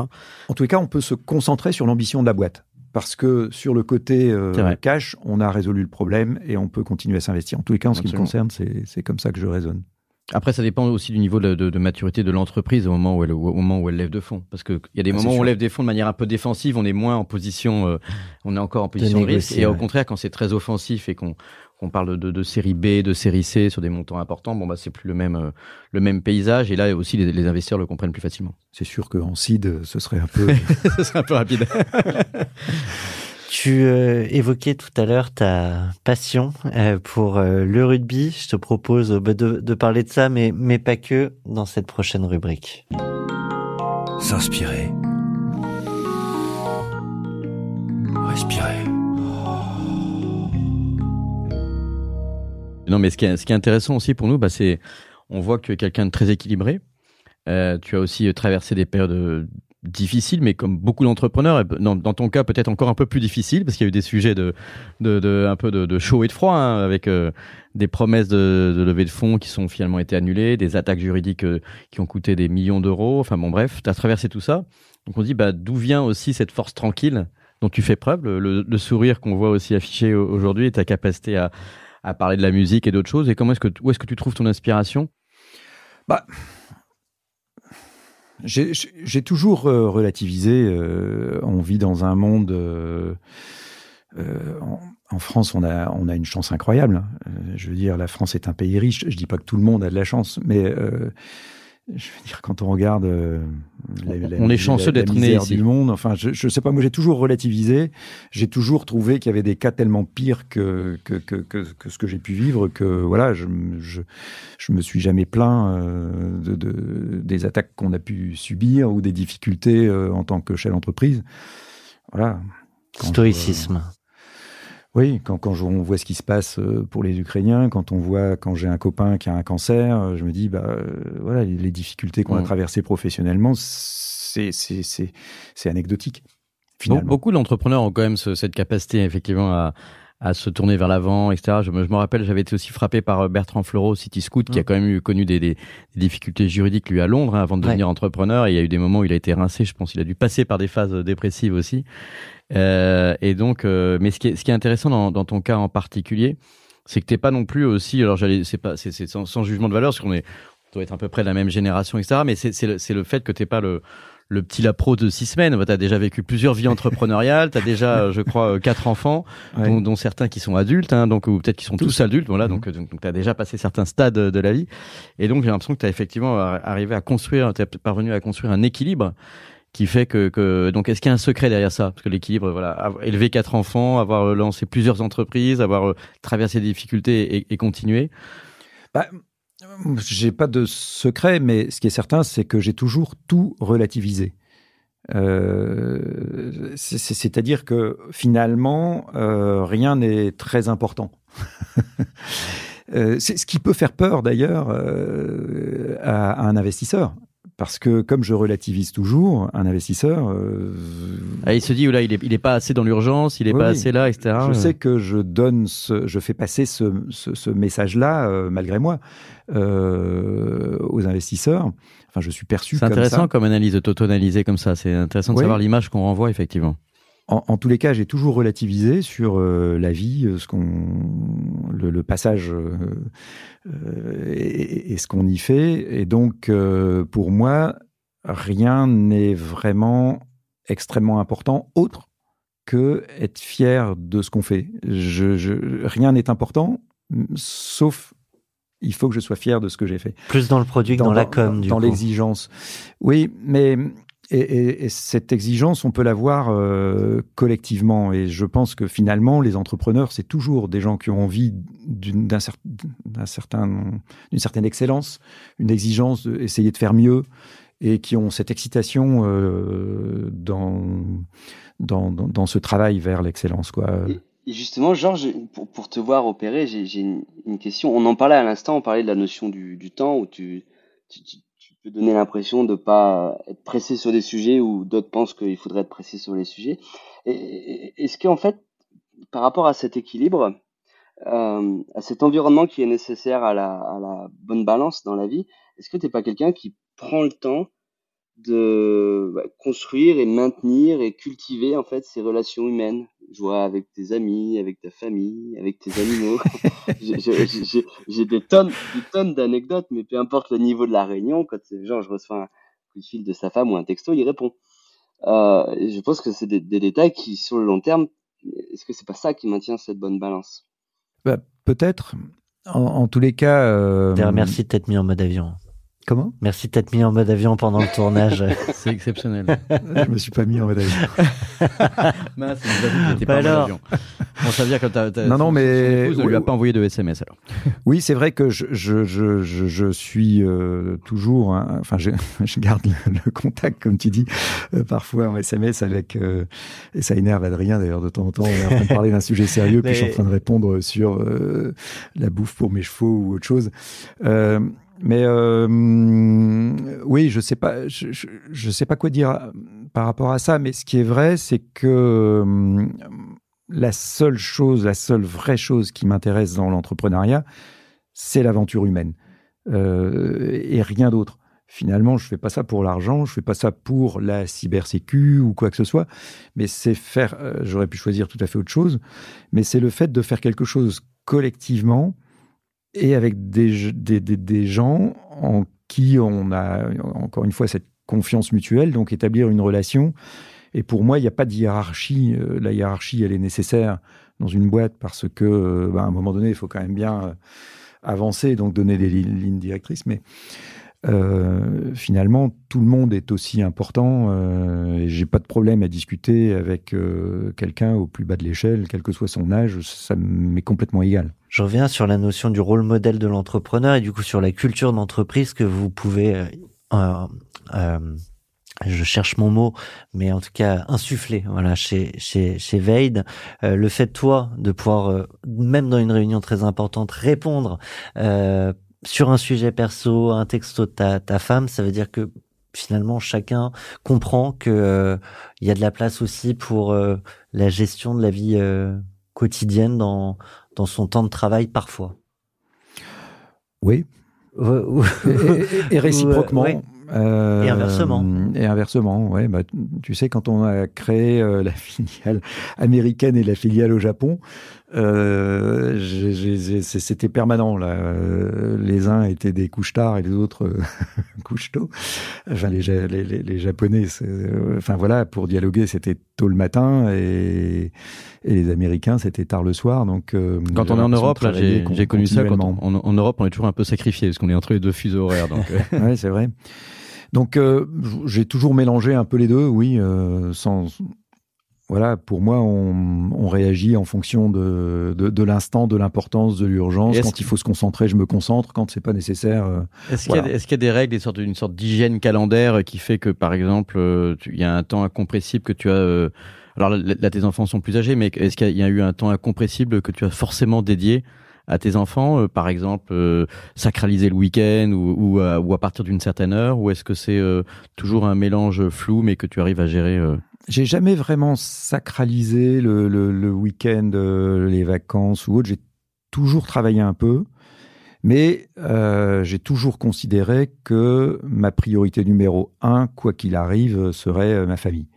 En tous les cas, on peut se concentrer sur l'ambition de la boîte. Parce que sur le côté euh, cash, on a résolu le problème et on peut continuer à s'investir. En tous les cas, en ce qui me concerne, c'est comme ça que je raisonne. Après, ça dépend aussi du niveau de, de- de maturité de l'entreprise au moment où elle, au moment où elle lève de fonds. Parce qu'il y a des Ah, moments où on lève des fonds de manière un peu défensive, on est moins en position, euh, on est encore en position de, risque. négocier, Et au contraire, quand c'est très offensif et qu'on qu'on parle de, de série B, de série C sur des montants importants, bon bah c'est plus le même euh, le même paysage. Et là aussi, les, les investisseurs le comprennent plus facilement. C'est sûr qu'en seed, ce serait un peu. Ce serait un peu rapide. Tu euh, évoquais tout à l'heure ta passion euh, pour euh, le rugby. Je te propose euh, bah, de, de parler de ça, mais, mais pas que, dans cette prochaine rubrique. S'inspirer. Respirer. Non, mais ce qui est, ce qui est intéressant aussi pour nous, bah, c'est on voit que quelqu'un de très équilibré. Euh, tu as aussi traversé des périodes difficiles, mais comme beaucoup d'entrepreneurs, dans, dans ton cas peut-être encore un peu plus difficile, parce qu'il y a eu des sujets de, de, un peu de, de chaud et de froid, hein, avec euh, des promesses de, de levée de fonds qui sont finalement été annulées, des attaques juridiques euh, qui ont coûté des millions d'euros. Enfin bon, bref, tu as traversé tout ça. Donc on dit, bah, d'où vient aussi cette force tranquille dont tu fais preuve, le, sourire qu'on voit aussi affiché au- aujourd'hui et ta capacité à, à parler de la musique et d'autres choses. Et comment est-ce que où est-ce que tu trouves ton inspiration? Bah, J'ai toujours euh, relativisé. euh, on vit dans un monde. euh, en, France, on a, on a une chance incroyable. Euh, je veux dire, la France est un pays riche. Je dis pas que tout le monde a de la chance, mais je veux dire, quand on regarde, euh, la- la- On est chanceux d'être né ici. du monde. Enfin, je, je sais pas. Moi, j'ai toujours relativisé. J'ai toujours trouvé qu'il y avait des cas tellement pires que que, que, que, que ce que j'ai pu vivre que voilà, je, je, je me suis jamais plaint euh, de, de- des attaques qu'on a pu subir ou des difficultés euh, en tant que chef d'entreprise. Voilà. Stoïcisme. Oui, quand, quand on voit ce qui se passe euh, pour les Ukrainiens, quand on voit, quand j'ai un copain qui a un cancer, euh, je me dis, bah, euh, voilà, les, les difficultés qu'on a Mm. traversées professionnellement, c'est, anecdotique, finalement. beaucoup d'entrepreneurs ont quand même ce- cette capacité effectivement à, à se tourner vers l'avant, etc. Je me, je me rappelle, j'avais été aussi frappé par euh, Bertrand Fleurot, City Scoot, qui a Mm. quand même eu, connu des, des- des difficultés juridiques lui à Londres hein, avant de Ouais. devenir entrepreneur. Et il y a eu des moments où il a été rincé. Je pense qu'il a dû passer par des phases dépressives aussi. Euh, et donc, euh, mais ce qui est, ce qui est intéressant dans, dans ton cas en particulier, c'est que t'es pas non plus aussi. Alors, j'allais, c'est pas, c'est, c'est sans, sans jugement de valeur, parce qu'on est, on doit être à peu près de la même génération, etc. Mais c'est, c'est, le, c'est le fait que t'es pas le le petit lapro de six semaines. Tu as déjà vécu plusieurs vies entrepreneuriales, tu as déjà, euh, je crois, euh, quatre enfants, Ouais. dont, dont certains qui sont adultes, hein, donc, ou peut-être qui sont tous, Tous. adultes. Voilà, Mhm. donc, euh, donc, tu as déjà passé certains stades de, la vie. Et donc, j'ai l'impression que tu as effectivement ar- arrivé à construire, tu es parvenu à construire un équilibre qui fait que, que donc est-ce qu'il y a un secret derrière ça? Parce que l'équilibre voilà élevé quatre enfants avoir lancé plusieurs entreprises avoir traversé des difficultés et, et continué Bah, j'ai pas de secret, mais ce qui est certain, c'est que j'ai toujours tout relativisé. Euh, c'est- c'est- C'est-à-dire que finalement, euh, rien n'est très important. Euh, c'est ce qui peut faire peur d'ailleurs à un investisseur. Parce que comme je relativise toujours, un investisseur, euh, Ah, il se dit là il est, il est pas assez dans l'urgence il est Oui, pas assez là etc je sais que je donne, ce, je fais passer ce, ce, ce message-là, euh, malgré moi, euh, aux investisseurs. Enfin, je suis perçu c'est comme intéressant ça. comme analyse de t'auto-analyser comme ça c'est intéressant de Oui. savoir l'image qu'on renvoie effectivement En, en tous les cas, j'ai toujours relativisé sur euh, la vie, euh, ce qu'on, le, le passage euh, et, et ce qu'on y fait. Et donc, euh, pour moi, rien n'est vraiment extrêmement important autre que être fier de ce qu'on fait. Je, je- rien n'est important, sauf il faut que je sois fier de ce que j'ai fait Plus dans le produit que dans, la com, du dans l'exigence. Oui, mais et, et- et cette exigence, on peut l'avoir euh, collectivement. Et je pense que finalement, les entrepreneurs, c'est toujours des gens qui ont envie d'une d'un cer- certain, certaine excellence, une exigence d'essayer de faire mieux, et qui ont cette excitation euh, dans, dans, dans, ce travail vers l'excellence. Et, justement, Georges, pour, pour te voir opérer, j'ai une, question. On en parlait à l'instant, on parlait de la notion du, du temps où tu- tu peux donner l'impression de pas être pressé sur des sujets où d'autres pensent qu'il faudrait être pressé sur les sujets. Et- est-ce qu'en fait, par rapport à cet équilibre, euh, à cet environnement qui est nécessaire à la, à la bonne balance dans la vie, est-ce que tu n'es pas quelqu'un qui prend le temps de bah, construire et maintenir et cultiver en fait ces relations humaines, je vois avec tes amis, avec ta famille, avec tes animaux. J'ai- des tonnes, des tonnes d'anecdotes, mais peu importe le niveau de la réunion, quand c'est genre je reçois un coup de fil de sa femme ou un texto, il répond. Euh, et je pense que c'est des, des détails qui, sur le long terme, est-ce que c'est pas ça qui maintient cette bonne balance? Bah, Peut-être. En, en tous les cas. euh, merci de t'être mis en mode avion. Comment? Merci de t'être mis en mode avion pendant le tournage. c'est exceptionnel Je me suis pas mis en mode avion. Mince, nous Bah pas en alors. avion. Bon, ça veut dire que t'as, Non, non, mais- épouse ne lui a pas envoyé de SMS alors. Oui, c'est vrai que je, je, je, je, je suis euh, toujours, hein, enfin, je, je garde le, le contact, comme tu dis, euh, parfois en SMS avec, euh, et ça énerve Adrien d'ailleurs de temps en temps. On est en train de parler d'un sujet sérieux, puis je suis en Mais- train de répondre sur euh, la bouffe pour mes chevaux ou autre chose. Mais euh, oui, je sais pas, je, sais pas quoi dire euh, par rapport à ça. Mais ce qui est vrai, c'est que euh, la seule chose, la seule vraie chose qui m'intéresse dans l'entrepreneuriat, c'est l'aventure humaine et rien d'autre. Finalement, je fais pas ça pour l'argent, je fais pas ça pour la cybersécu ou quoi que ce soit, mais c'est faire. J'aurais pu choisir tout à fait autre chose, mais c'est le fait de faire quelque chose collectivement et avec des, des, des, gens en qui on a encore une fois cette confiance mutuelle, donc établir une relation. Et pour moi, il n'y a pas de hiérarchie. Euh, la hiérarchie, elle est nécessaire dans une boîte parce que, euh, bah, à un moment donné, il faut quand même bien euh, avancer, donc donner des lignes directrices. Mais euh, finalement, tout le monde est aussi important euh, et j'ai pas de problème à discuter avec euh, quelqu'un au plus bas de l'échelle, quel que soit son âge, ça m'est complètement égal. Je reviens sur la notion du rôle modèle de l'entrepreneur et du coup sur la culture d'entreprise que vous pouvez, euh, euh, je cherche mon mot, mais en tout cas insuffler, voilà, chez chez chez Veid, le fait toi de pouvoir, même dans une réunion très importante, répondre sur un sujet perso, un texto de ta, ta femme, ça veut dire que finalement chacun comprend que euh, il y a de la place aussi pour euh, la gestion de la vie euh, quotidienne dans dans son temps de travail parfois. Oui. et, et, réciproquement. Euh, et inversement. Et inversement, ouais. Bah, tu sais, quand on a créé euh, la filiale américaine et la filiale au Japon, euh, c'était permanent. Là. Euh, les uns étaient des couches tard et les autres euh, couches tôt. Enfin, les, les, les Japonais, enfin voilà, pour dialoguer, c'était tôt le matin et, et les Américains, c'était tard le soir. Donc, quand on est en Europe, j'ai connu ça. Quand on, en Europe, on est toujours un peu sacrifié parce qu'on est entre les deux fuseaux horaires. Donc, ouais, c'est vrai. Donc euh, j'ai toujours mélangé un peu les deux, oui, euh, sans voilà, pour moi, on, on, réagit en fonction de, l'instant, de l'importance, de l'urgence. Quand il faut se concentrer, je me concentre. Quand c'est pas nécessaire. Euh, est-ce qu'il y, est qu y, a des règles, une sorte, d'hygiène calendaire qui fait que, par exemple, il y a un temps incompressible que tu as. alors là, tes enfants sont plus âgés, mais est-ce qu'il y, a eu un temps incompressible que tu as forcément dédié à tes enfants, euh, par exemple euh, sacraliser le week-end ou, ou, à, ou, à partir d'une certaine heure, ou est-ce que c'est euh, toujours un mélange flou mais que tu arrives à gérer J'ai jamais vraiment sacralisé le, le, week-end, les vacances ou autre. J'ai toujours travaillé un peu. Mais euh, j'ai toujours considéré que ma priorité numéro un, quoi qu'il arrive, serait ma famille.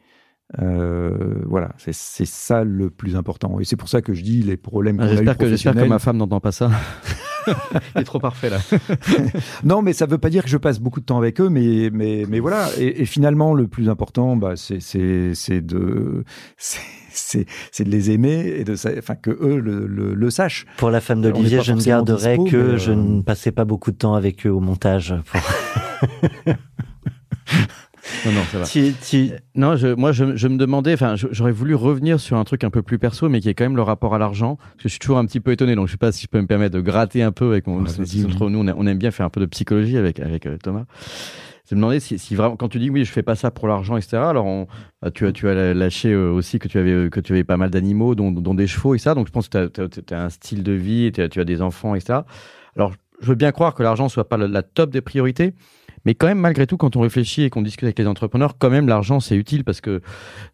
Euh, voilà, c'est ça le plus important. Et c'est pour ça que je dis les problèmes ah, J'espère que, que ma femme n'entend pas ça. Il est trop parfait là. non, mais ça veut pas dire que je passe beaucoup de temps avec eux, mais mais mais voilà. Et, et finalement, le plus important, bah, c'est c'est de c'est de les aimer et de enfin que eux le, le, le sachent. Pour la femme d'Olivier, je ne garderai que je euh, ne passais pas beaucoup de temps avec eux au montage. Pour... Non, non, ça va. Non, je, moi, je, je, me demandais, enfin, j'aurais voulu revenir sur un truc un peu plus perso, mais qui est quand même le rapport à l'argent. Parce que je suis toujours un petit peu étonné, donc je sais pas si je peux me permettre de gratter un peu avec mon, entre nous, on, aime bien faire un peu de psychologie avec, avec euh, Thomas. Je me demandais si, si, vraiment, quand tu dis oui, je fais pas ça pour l'argent, etc. Alors, on, bah, tu as, tu as lâché euh, aussi que tu avais, que tu avais pas mal d'animaux, dont, dont, des chevaux et ça. Donc, je pense que tu as, as, un style de vie, et tu as des enfants, etc. Alors, je veux bien croire que l'argent soit pas la top des priorités, mais quand même, malgré tout, quand on réfléchit et qu'on discute avec les entrepreneurs, quand même, l'argent, c'est utile parce que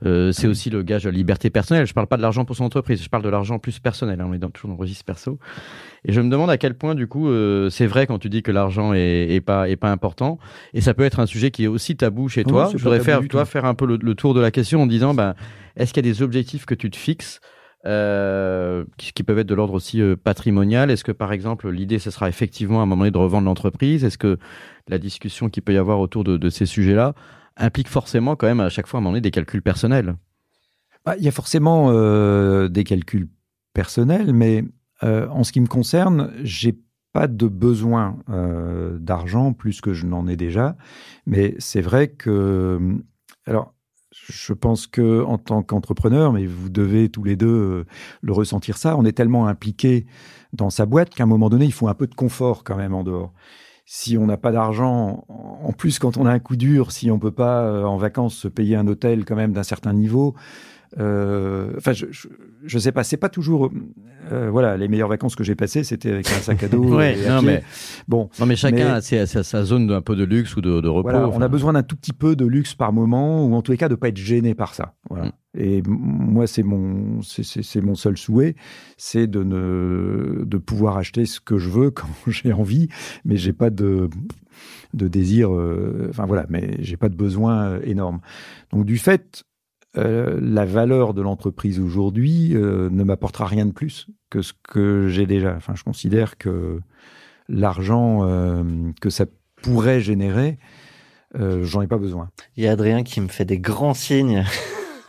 euh, c'est aussi le gage de liberté personnelle. Je parle pas de l'argent pour son entreprise, je parle de l'argent plus personnel. Hein. on est dans, toujours dans le registre perso. Et je me demande à quel point, du coup, euh, c'est vrai quand tu dis que l'argent est, est, pas, est pas important. Et ça peut être un sujet qui est aussi tabou chez toi. je voudrais faire, toi, faire un peu le, tour de la question en disant, ben, est-ce qu'il y a des objectifs que tu te fixes euh, qui, peuvent être de l'ordre aussi euh, patrimonial. Est-ce que, par exemple, l'idée, ce sera effectivement à un moment donné de revendre l'entreprise? Est-ce que la discussion qu'il peut y avoir autour de, ces sujets-là implique forcément quand même à chaque fois à un moment donné des calculs personnels? Bah, Il y a forcément euh, des calculs personnels, mais en ce qui me concerne, j'ai pas de besoin d'argent plus que je n'en ai déjà. Mais c'est vrai que... Alors, je pense que en tant qu'entrepreneur, mais vous devez tous les deux euh, le ressentir ça, on est tellement impliqué dans sa boîte qu'à un moment donné, il faut un peu de confort quand même en dehors. Si on n'a pas d'argent, en plus quand on a un coup dur, si on peut pas euh, en vacances se payer un hôtel quand même d'un certain niveau, enfin, je, je, je, sais pas, c'est pas toujours. Euh, voilà, les meilleures vacances que j'ai passées, c'était avec un sac à dos. ouais, non, mais bon. Non, mais chacun a sa, sa, zone d'un peu de luxe ou de, de repos. Voilà, on a besoin d'un tout petit peu de luxe par moment, ou en tous les cas de pas être gêné par ça. Voilà. Mm. Et moi, c'est mon, c'est mon seul souhait, c'est de ne, de pouvoir acheter ce que je veux quand j'ai envie, mais j'ai pas de, de désir. Euh, enfin voilà, mais j'ai pas de besoin énorme. Donc du fait euh, la valeur de l'entreprise aujourd'hui euh, ne m'apportera rien de plus que ce que j'ai déjà. Enfin, je considère que l'argent euh, que ça pourrait générer euh, j'en ai pas besoin. Il y a Adrien qui me fait des grands signes.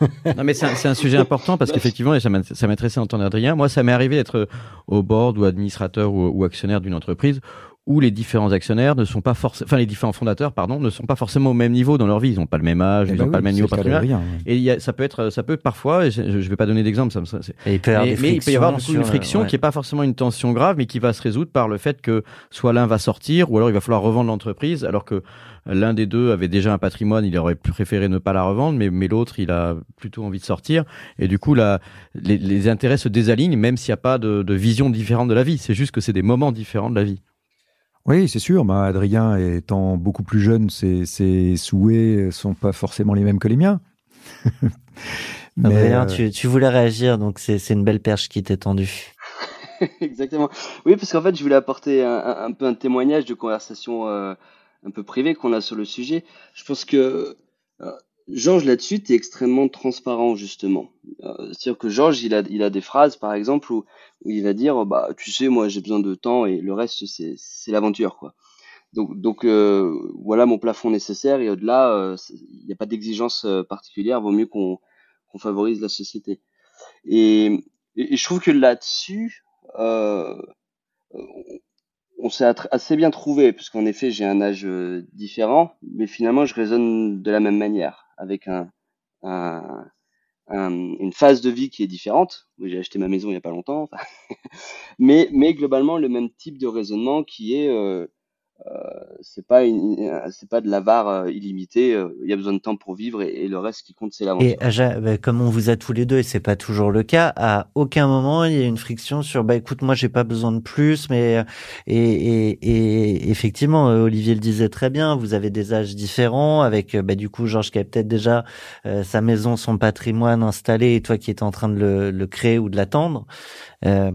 non, mais c'est un, sujet important parce qu'effectivement, et ça m'intéressait d'entendre Adrien. Moi, ça m'est arrivé d'être au board ou administrateur ou, ou actionnaire d'une entreprise où les différents actionnaires ne sont pas forcément, enfin les différents fondateurs, pardon, ne sont pas forcément au même niveau dans leur vie. Ils n'ont pas le même âge, Eh ils ben n'ont pas oui, le même niveau patrimonial. Et il y a, ça peut être, ça peut parfois, je, ne vais pas donner d'exemple, ça me c'est- Et il peut mais, il peut y avoir coup une friction ouais. qui est pas forcément une tension grave, mais qui va se résoudre par le fait que soit l'un va sortir, ou alors il va falloir revendre l'entreprise, alors que l'un des deux avait déjà un patrimoine, il aurait préféré ne pas la revendre, mais, mais l'autre, il a plutôt envie de sortir. Et du coup, là, les, les intérêts se désalignent, même s'il n'y a pas de, de vision différente de la vie. C'est juste que c'est des moments différents de la vie. Oui, c'est sûr. Bah, Adrien étant beaucoup plus jeune, ses, ses souhaits sont pas forcément les mêmes que les miens. Mais, Adrien, euh, tu, tu voulais réagir, donc c'est c'est une belle perche qui t'est tendue. Exactement. Oui, parce qu'en fait, je voulais apporter un, un- un peu un témoignage de conversation euh, un peu privée qu'on a sur le sujet. Je pense que euh, Georges là-dessus est extrêmement transparent justement. Euh, C'est-à-dire que Georges, il a, il a des phrases, par exemple, où, où il va dire, bah, tu sais, moi, j'ai besoin de temps et le reste, c'est l'aventure, quoi. Donc, donc euh, voilà mon plafond nécessaire et au-delà, euh, il n'y a pas d'exigence euh, particulière. Vaut mieux qu'on qu'on favorise la société. Et, et, je trouve que là-dessus, euh, on, s'est assez bien trouvé, puisqu'en effet, j'ai un âge euh, différent, mais finalement, je raisonne de la même manière, avec un, un- un- une phase de vie qui est différente. J'ai acheté ma maison il y a pas longtemps, mais, mais globalement, le même type de raisonnement qui est, euh, c'est pas une- c'est pas de l'avare euh, illimité. euh, Il y a besoin de temps pour vivre et, et le reste qui compte, c'est l'aventure. Et Aja, bah, comme on vous a tous les deux, et c'est pas toujours le cas, à aucun moment il y a une friction sur bah écoute moi j'ai pas besoin de plus, mais et, et, et effectivement euh, Olivier le disait très bien, vous avez des âges différents avec euh, bah du coup Georges qui a peut-être déjà euh, sa maison, son patrimoine installé et toi qui es en train de le, le créer ou de l'attendre. Euh,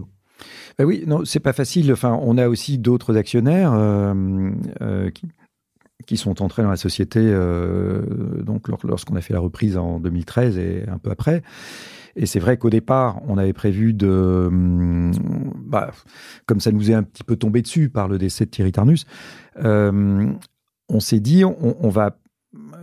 bah oui, non, c'est pas facile. Enfin, on a aussi d'autres actionnaires euh, euh, qui, qui sont entrés dans la société euh, donc lor- lorsqu'on a fait la reprise en 2013 et un peu après. Et c'est vrai qu'au départ, on avait prévu de, hum, bah, comme ça nous est un petit peu tombé dessus par le décès de Thierry Tarnus, euh, on s'est dit on, on va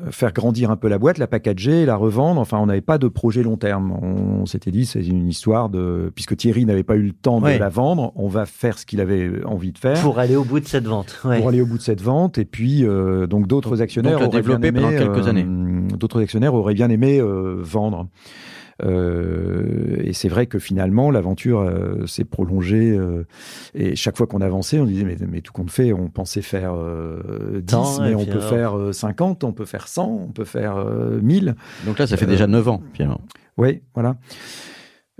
faire grandir un peu la boîte, la packager, la revendre. Enfin, on n'avait pas de projet long terme. On, s'était dit c'est une histoire de puisque Thierry n'avait pas eu le temps Ouais. de la vendre, on va faire ce qu'il avait envie de faire pour aller au bout de cette vente. Ouais. pour aller au bout de cette vente. Et puis, euh, donc d'autres actionnaires la auraient bien aimé, pendant quelques euh, années. D'autres actionnaires auraient bien aimé euh, vendre. Euh, et c'est vrai que finalement, l'aventure euh, s'est prolongée. euh, et chaque fois qu'on avançait, on disait mais, mais tout compte fait, on pensait faire euh, 10, Tant, mais on peut alors faire euh, 50, on peut faire 100, on peut faire euh, 1000. Donc là, ça fait déjà 9 ans, finalement. Oui, voilà.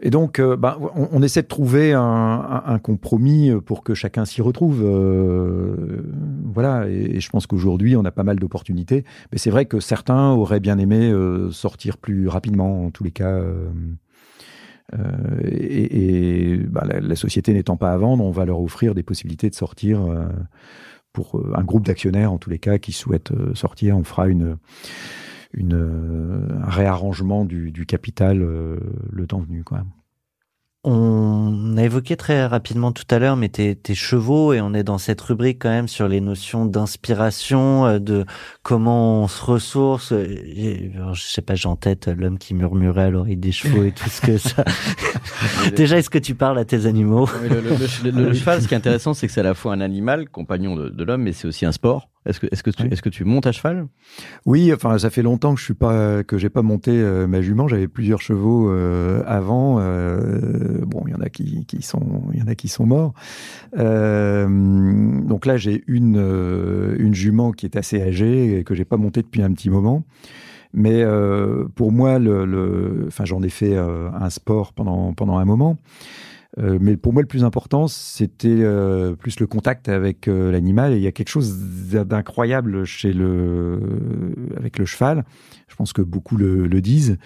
Et donc, euh, ben, on, essaie de trouver un, compromis pour que chacun s'y retrouve. euh, voilà, et, je pense qu'aujourd'hui, on a pas mal d'opportunités. Mais c'est vrai que certains auraient bien aimé euh, sortir plus rapidement, en tous les cas. euh, euh, et ben, la, la société n'étant pas à vendre, on va leur offrir des possibilités de sortir euh, pour euh, un groupe d'actionnaires, en tous les cas, qui souhaitent euh, sortir. On fera une une, euh, un réarrangement du, du capital euh, le temps venu. Quoi. On a évoqué très rapidement tout à l'heure, mais tes, tes chevaux, et on est dans cette rubrique quand même sur les notions d'inspiration, euh, de comment on se ressource. Je sais pas, j'ai en tête l'homme qui murmurait à l'oreille des chevaux et tout ce que ça. Déjà, est-ce que tu parles à tes animaux? Oui, le, le- le- le- le cheval, ce qui est intéressant, c'est que c'est à la fois un animal, compagnon de, de l'homme, mais c'est aussi un sport. Est-ce que, est-ce que tu, Oui. est-ce que tu montes à cheval? Oui, enfin, ça fait longtemps que je suis pas que j'ai pas monté euh, ma jument. J'avais plusieurs chevaux euh, avant. euh, bon, il y en a qui, qui sont, il y en a qui sont morts. Euh, donc là, j'ai une euh, une jument qui est assez âgée et que j'ai pas montée depuis un petit moment. Mais euh, pour moi, le, le, enfin, j'en ai fait un sport pendant pendant un moment. Euh, mais pour moi, le plus important, c'était euh, plus le contact avec euh, l'animal. Et il y a quelque chose d'incroyable chez le, avec le cheval. Je pense que beaucoup le, le disent.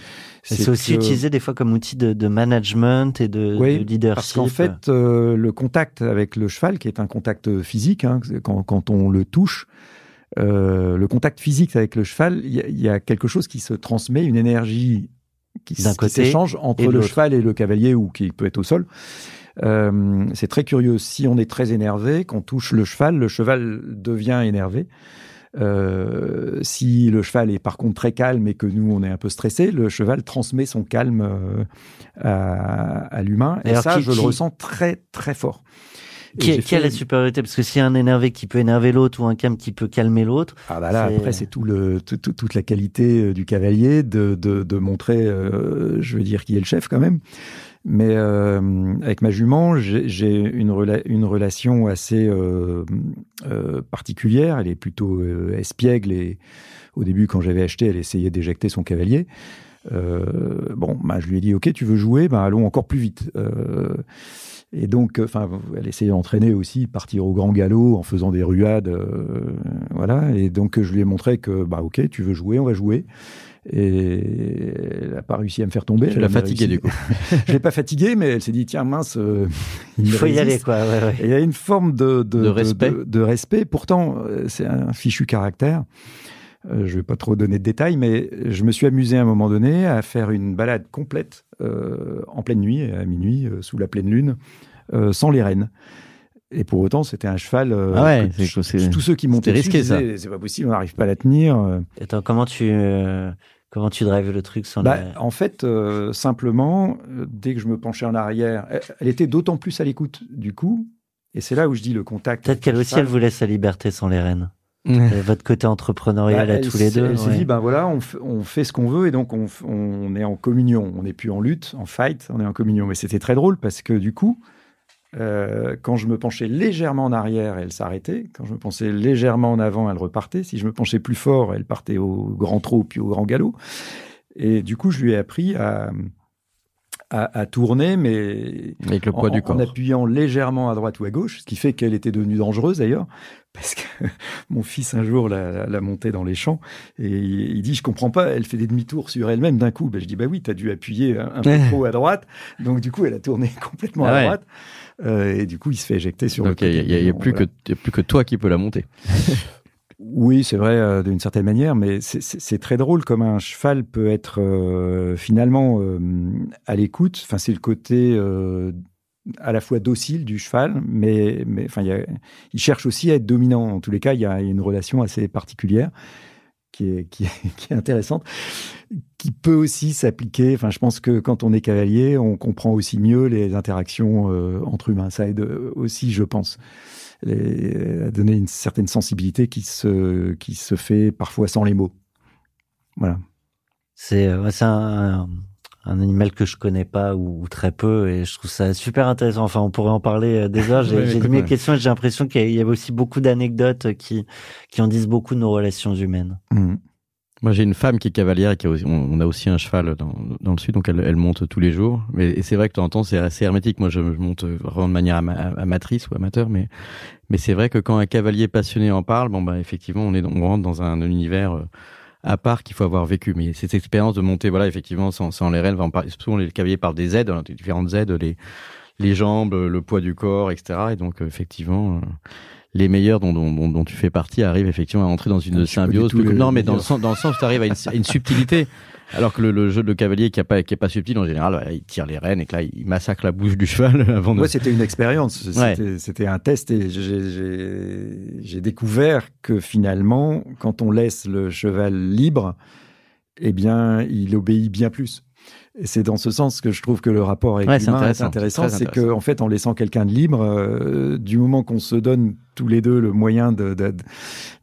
C'est aussi que- utilisé des fois comme outil de, de management et de, Oui, de leadership. Parce qu'en fait, euh, le contact avec le cheval, qui est un contact physique, hein, quand, quand on le touche, euh, le contact physique avec le cheval, il y, y a quelque chose qui se transmet, une énergie qui, qui côté s'échange et entre le cheval et le cavalier ou qui peut être au sol. Euh, c'est très curieux. Si on est très énervé, qu'on touche le cheval, le cheval devient énervé. Euh, si le cheval est par contre très calme et que nous on est un peu stressé, le cheval transmet son calme euh, à, à l'humain. Et ça, qui- je le ressens très très fort. Qui, qui a la supériorité? Parce que s'il y a un énervé qui peut énerver l'autre ou un calme qui peut calmer l'autre, Ah bah là, après, c'est tout le, tout- tout- toute la qualité euh, du cavalier de, de, de montrer, euh, je veux dire, qui est le chef quand même. Mais euh, avec ma jument, j'ai une, rela- une relation assez euh, euh, particulière. Elle est plutôt espiègle et au début, quand j'avais acheté, elle essayait d'éjecter son cavalier. Bon, bah, je lui ai dit, ok, tu veux jouer, bah, allons encore plus vite. Euh, et donc, enfin, elle essayait d'entraîner aussi, partir au grand galop en faisant des ruades, euh, voilà. Et donc, je lui ai montré que, bah, ok, tu veux jouer, on va jouer. Et elle n'a pas réussi à me faire tomber. Tu Elle l'as a même fatiguée, du coup. je l'ai pas fatiguée, mais elle s'est dit, tiens, mince, euh, il faut y aller, quoi. Ouais, ouais. Et Il y a une forme de, De respect. de, de respect. Pourtant, euh, c'est un fichu caractère. Euh, je vais pas trop donner de détails, mais je me suis amusé à un moment donné à faire une balade complète euh, en pleine nuit, à minuit, euh, sous la pleine lune, sans les rênes. Et pour autant, c'était un cheval. Ah ouais, que tous ceux qui montaient dessus risqué, disaient, C'est pas possible, on n'arrive pas à la tenir. Attends, comment tu, comment tu drives le truc sans Bah, la- En fait, simplement, dès que je me penchais en arrière, elle, elle était d'autant plus à l'écoute du coup. Et c'est là où je dis le contact. Peut-être qu'elle aussi, cheval. elle vous laisse sa liberté sans les rênes. Et votre côté entrepreneurial Bah, à tous les deux. Elle s'est ouais. dit, ben voilà, on, fait ce qu'on veut et donc on est en communion. On n'est plus en lutte, en fight, on est en communion. Mais c'était très drôle parce que du coup, euh, quand je me penchais légèrement en arrière, elle s'arrêtait. Quand je me penchais légèrement en avant, elle repartait. Si je me penchais plus fort, elle partait au grand trot puis au grand galop. Et du coup, je lui ai appris à, à, à tourner, mais Avec le poids en, du en corps. appuyant légèrement à droite ou à gauche, ce qui fait qu'elle était devenue dangereuse d'ailleurs, parce que mon fils un jour l'a l'a- montée dans les champs et il, dit je comprends pas, elle fait des demi-tours sur elle-même d'un coup. Ben, je dis bah oui, tu as dû appuyer un, un peu trop à droite, donc du coup elle a tourné complètement Ah à ouais. droite Euh, et du coup il se fait éjecter sur Donc le il n'y a, il y a Bon, plus, voilà. que, y a plus que toi qui peux la monter. Oui, c'est vrai euh, d'une certaine manière, mais c'est- très drôle comme un cheval peut être euh, finalement euh, à l'écoute. Enfin, c'est le côté à la fois docile du cheval, mais, enfin, il, cherche aussi à être dominant. En tous les cas, il y a une relation assez particulière qui est, qui est, qui est intéressante, qui peut aussi s'appliquer. Enfin, je pense que quand on est cavalier, on comprend aussi mieux les interactions entre humains. Ça aide aussi, je pense les- à donner une certaine sensibilité qui se, qui se fait parfois sans les mots. Voilà. C'est euh, un, animal que je connais pas ou, ou très peu et je trouve ça super intéressant. Enfin, on pourrait en parler euh, des heures. J'ai Ouais, mis mes ouais. questions et j'ai l'impression qu'il y y a aussi beaucoup d'anecdotes qui, qui en disent beaucoup de nos relations humaines. Mhm. Moi, j'ai une femme qui est cavalière et qui a aussi, on, a aussi un cheval dans, dans le sud, donc elle, elle monte tous les jours. Mais c'est vrai que de temps en temps, c'est assez hermétique. Moi, je, monte vraiment de manière ama- amatrice ou amateur, mais mais c'est vrai que quand un cavalier passionné en parle, bon bah effectivement, on est on rentre dans un univers euh, à part qu'il faut avoir vécu. Mais cette expérience de monter, voilà, effectivement, sans, sans les rênes, souvent les cavaliers parlent des aides, hein, des différentes aides, les les jambes, le poids du corps, etc. Et donc euh, effectivement. Les meilleurs dont, dont, dont, dont tu fais partie arrivent effectivement à entrer dans une Ah, symbiose. plus- non, mais dans le sens, dans le sens où tu arrives à une, à une subtilité. Alors que le, le jeu de cavalier qui est pas, qui est pas subtil, en général, voilà, il tire les rênes et que là, il massacre la bouche du cheval avant de. Moi, c'était une expérience. C'était un test et j'ai découvert que finalement, quand on laisse le cheval libre, eh bien, il obéit bien plus. Et c'est dans ce sens que je trouve que le rapport avec Ouais, l'humain est intéressant, c'est qu'en fait, en laissant quelqu'un de libre, euh, du moment qu'on se donne tous les deux le moyen de, de,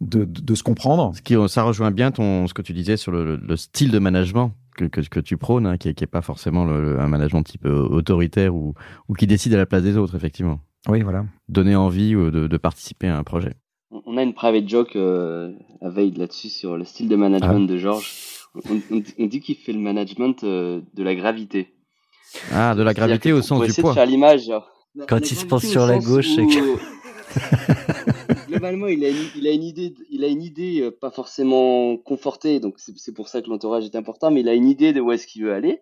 de, de se comprendre, Ce qui, ça rejoint bien ton, ce que tu disais sur le, le style de management que, que, que tu prônes, hein, qui, est, qui est pas forcément le- un management type euh, autoritaire ou, ou qui décide à la place des autres, effectivement. oui, voilà. Donner envie euh, de, de participer à un projet. On a une private joke euh, à veille là-dessus sur le style de management de Georges. On, on- on dit qu'il fait le management euh, de la gravité. Ah, de la gravité que au sens du essayer poids. De faire l'image. Quand il se au sur la gauche, c'est où- Globalement, il a, une, il a une idée, il a une idée euh, pas forcément confortée, donc c'est pour ça que l'entourage est important, mais il a une idée de où est-ce qu'il veut aller.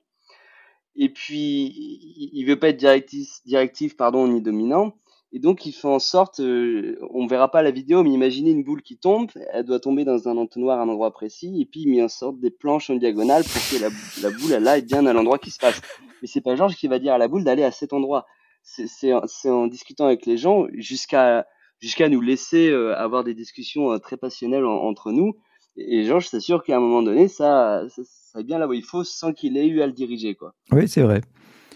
Et puis, il, il veut pas être directif, directif pardon, ni dominant. Et donc, il fait en sorte, euh, on verra pas la vidéo, mais imaginez une boule qui tombe, elle doit tomber dans un entonnoir à un endroit précis, et puis il met en sorte des planches en diagonale pour que la, boule, elle aille bien à l'endroit qui se passe. Mais c'est pas Georges qui va dire à la boule d'aller à cet endroit. C'est en, discutant avec les gens jusqu'à nous laisser avoir des discussions très passionnelles entre nous. Et, Georges, sûr qu'à un moment donné, ça, ça, ça, bien là où il faut sans qu'il ait eu à le diriger. Quoi. Oui, c'est vrai.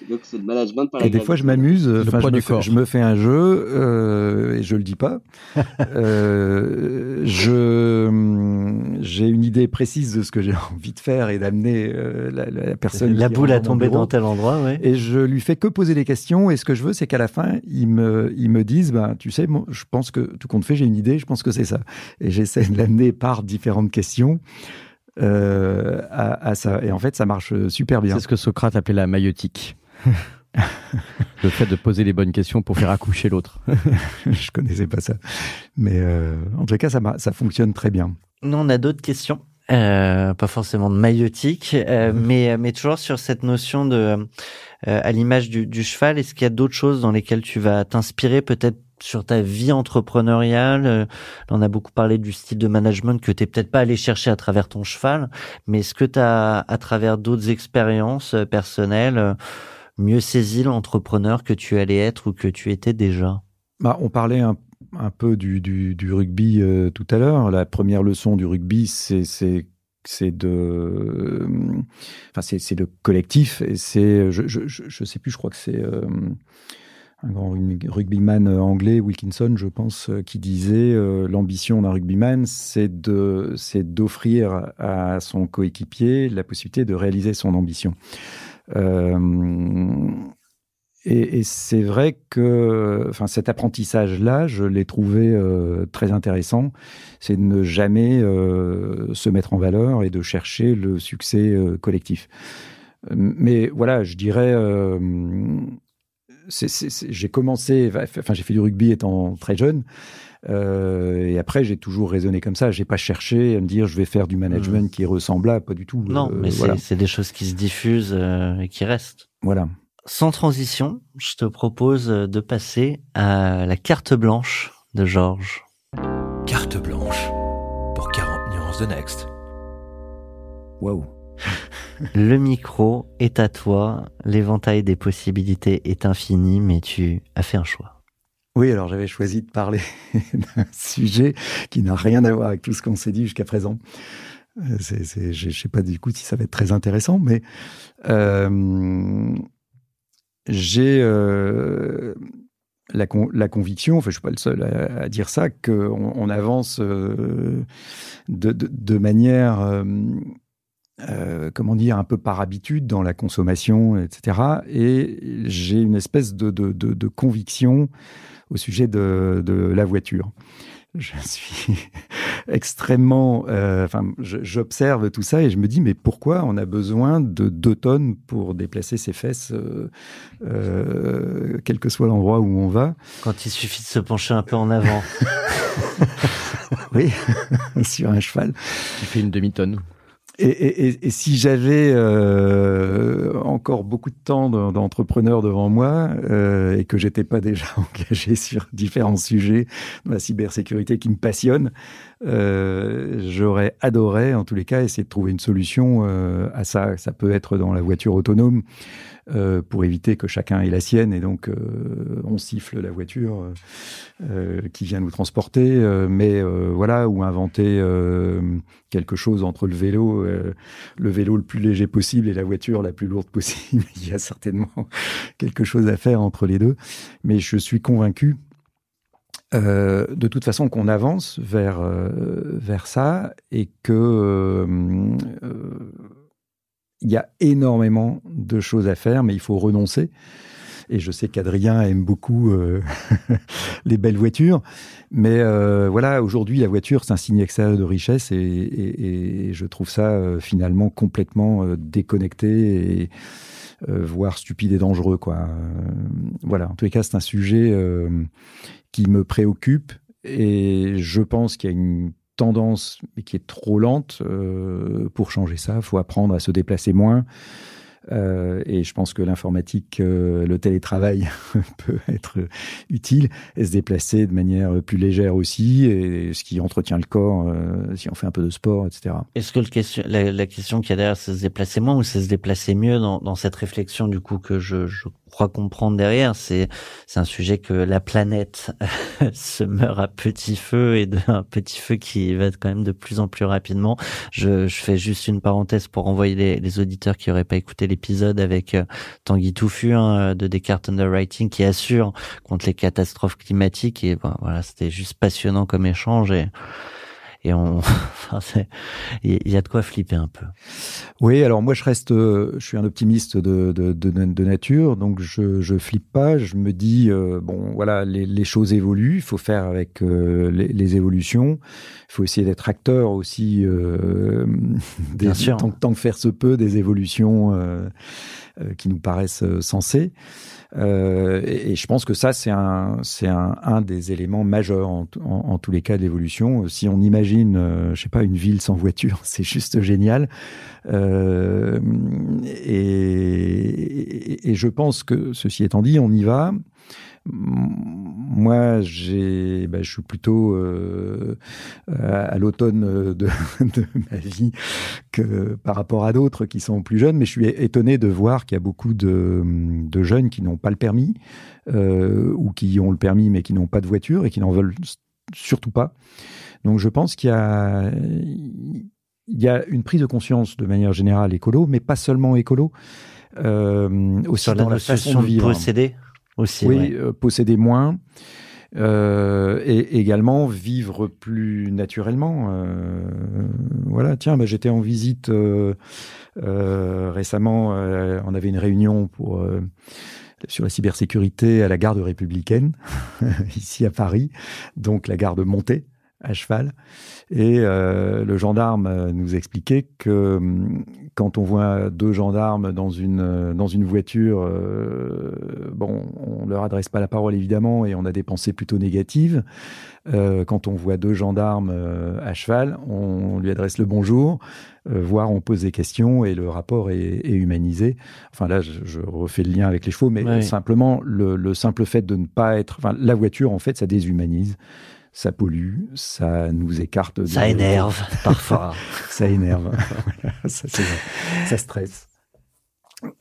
Donc c'est le management par Et des fois, je m'amuse. Enfin, je, me fais, je me fais un jeu euh, et je le dis pas. euh, je j'ai une idée précise de ce que j'ai envie de faire et d'amener euh, la, la, personne. La boule a tombé dans tel endroit, ouais. Et je lui fais que poser des questions. Et ce que je veux, c'est qu'à la fin, ils me ils me disent, ben tu sais, moi, je pense que tout compte fait, j'ai une idée. Je pense que c'est ça. Et j'essaie de l'amener par différentes questions. Euh, à, à, ça. Et en fait, ça marche super bien. C'est ce que Socrate appelait la maïotique. le fait de poser les bonnes questions pour faire accoucher l'autre. je connaissais pas ça. Mais euh, en tout cas, ça, ça fonctionne très bien. Nous, on a d'autres questions. Euh, pas forcément de maïotique, euh, mais, mais toujours sur cette notion de, euh, à l'image du, du, cheval, est-ce qu'il y a d'autres choses dans lesquelles tu vas t'inspirer, peut-être sur ta vie entrepreneuriale? On a beaucoup parlé du style de management que t'es peut-être pas allé chercher à travers ton cheval, mais est-ce que tu as, à travers d'autres expériences personnelles, mieux saisi l'entrepreneur que tu allais être ou que tu étais déjà bah, On parlait un, peu du, rugby euh, tout à l'heure. La première leçon du rugby, c'est de enfin c'est le collectif et c'est je, je, sais plus je crois que c'est euh, un grand rugbyman anglais Wilkinson je pense qui disait euh, l'ambition d'un rugbyman c'est de c'est d'offrir à son coéquipier la possibilité de réaliser son ambition euh, et, et c'est vrai que enfin, cet apprentissage-là, je l'ai trouvé euh, très intéressant. C'est de ne jamais euh, se mettre en valeur et de chercher le succès euh, collectif. Mais voilà, je dirais, euh, j'ai commencé, enfin j'ai fait du rugby étant très jeune. Euh, et après, j'ai toujours raisonné comme ça. J'ai pas cherché à me dire je vais faire du management mmh. qui ressemble à pas du tout. Non, euh, mais voilà. c'est des choses qui se diffusent euh, et qui restent. Voilà. Sans transition, je te propose de passer à la carte blanche de Georges. Carte blanche pour 40 nuances de Next. Waouh. Le micro est à toi, l'éventail des possibilités est infini, mais tu as fait un choix. Oui, alors j'avais choisi de parler d'un sujet qui n'a rien à voir avec tout ce qu'on s'est dit jusqu'à présent. Euh, je ne sais pas du coup si ça va être très intéressant, mais euh, j'ai euh, la, conviction, enfin je suis pas le seul à, dire ça, qu'on on avance de, manière, comment dire, un peu par habitude dans la consommation, etc. Et j'ai une espèce de conviction au sujet de, de la voiture. Je suis extrêmement, euh, enfin, j'observe tout ça et je me dis, mais pourquoi on a besoin de deux tonnes pour déplacer ses fesses, euh, euh, quel que soit l'endroit où on va? Quand il suffit de se pencher un peu en avant. oui, sur un cheval. Qui fait une demi-tonne. Et, et, et, si j'avais euh, encore beaucoup de temps d'entrepreneur devant moi euh, et que j'étais pas déjà engagé sur différents sujets de la cybersécurité qui me passionnent, euh, j'aurais adoré en tous les cas essayer de trouver une solution euh, à ça. Ça peut être dans la voiture autonome, euh, pour éviter que chacun ait la sienne et donc euh, on siffle la voiture euh, qui vient nous transporter. mais voilà, ou inventer quelque chose entre le vélo, le vélo le plus léger possible et la voiture la plus lourde possible. Il y a certainement quelque chose à faire entre les deux. Mais je suis convaincu euh, de toute façon qu'on avance vers, euh, vers ça et que euh, il y a énormément de choses à faire, mais il faut renoncer. Et je sais qu'Adrien aime beaucoup euh, les belles voitures, mais euh, voilà, aujourd'hui la voiture c'est un signe extérieur de richesse et, je trouve ça euh, finalement complètement déconnecté et voire stupide et dangereux quoi. voilà, en tous les cas c'est un sujet qui me préoccupe et je pense qu'il y a une tendance, mais qui est trop lente euh, pour changer ça. Il faut apprendre à se déplacer moins. Euh, et je pense que l'informatique, euh, le télétravail peut être utile et se déplacer de manière plus légère aussi, et ce qui entretient le corps, euh, si on fait un peu de sport, etc. Est-ce que le question, la, la question qu'il y a derrière, c'est se déplacer moins ou c'est se déplacer mieux dans, dans cette réflexion du coup que je, je crois comprendre derrière, c'est c'est un sujet que la planète se meurt à petit feu et d'un petit feu qui va quand même de plus en plus rapidement. Je, je fais juste une parenthèse pour envoyer les, les auditeurs qui auraient pas écouté l'épisode avec euh, Tanguy Touffu hein, de Descartes Underwriting qui assure contre les catastrophes climatiques et ben, voilà, c'était juste passionnant comme échange et et on, il y a de quoi flipper un peu. Oui, alors moi je reste, euh, je suis un optimiste de, de, de, de nature, donc je, je flippe pas. Je me dis euh, bon, voilà, les, les, choses évoluent, il faut faire avec euh, les, les, évolutions. Il faut essayer d'être acteur aussi, euh, des, Bien sûr. Tant, tant, que faire se peut, des évolutions qui nous paraissent sensées. Euh, et, et, je pense que ça, c'est un, c'est un, un, des éléments majeurs en, en, en tous les cas de l'évolution. Si on imagine, euh, je sais pas, une ville sans voiture, c'est juste génial. Euh, et, et, je pense que, ceci étant dit, on y va. Moi, j'ai, bah, je suis plutôt euh, à l'automne de, de, ma vie que par rapport à d'autres qui sont plus jeunes, mais je suis étonné de voir qu'il y a beaucoup de, de jeunes qui n'ont pas le permis euh, ou qui ont le permis mais qui n'ont pas de voiture et qui n'en veulent surtout pas. Donc, je pense qu'il y a il y a une prise de conscience de manière générale écolo, mais pas seulement écolo, euh, aussi Sur dans la, la façon de vivre. posséder aussi. Oui, ouais. euh, posséder moins. Euh, et également vivre plus naturellement. Euh, voilà, tiens, bah, j'étais en visite euh, récemment. on avait une réunion pour sur la cybersécurité à la garde républicaine ici à Paris, donc la garde montée à cheval. Et euh, le gendarme nous expliquait que quand on voit deux gendarmes dans une, dans une voiture, euh, bon, on leur adresse pas la parole évidemment et on a des pensées plutôt négatives. Euh, quand on voit deux gendarmes euh, à cheval, on lui adresse le bonjour, euh, voire on pose des questions et le rapport est, est humanisé. Enfin là, je, je, refais le lien avec les chevaux, mais Ouais. simplement le, le simple fait de ne pas être, enfin la voiture en fait, ça déshumanise ça pollue, ça nous écarte. De... Ça énerve parfois. ça énerve. voilà, ça, ça, stresse.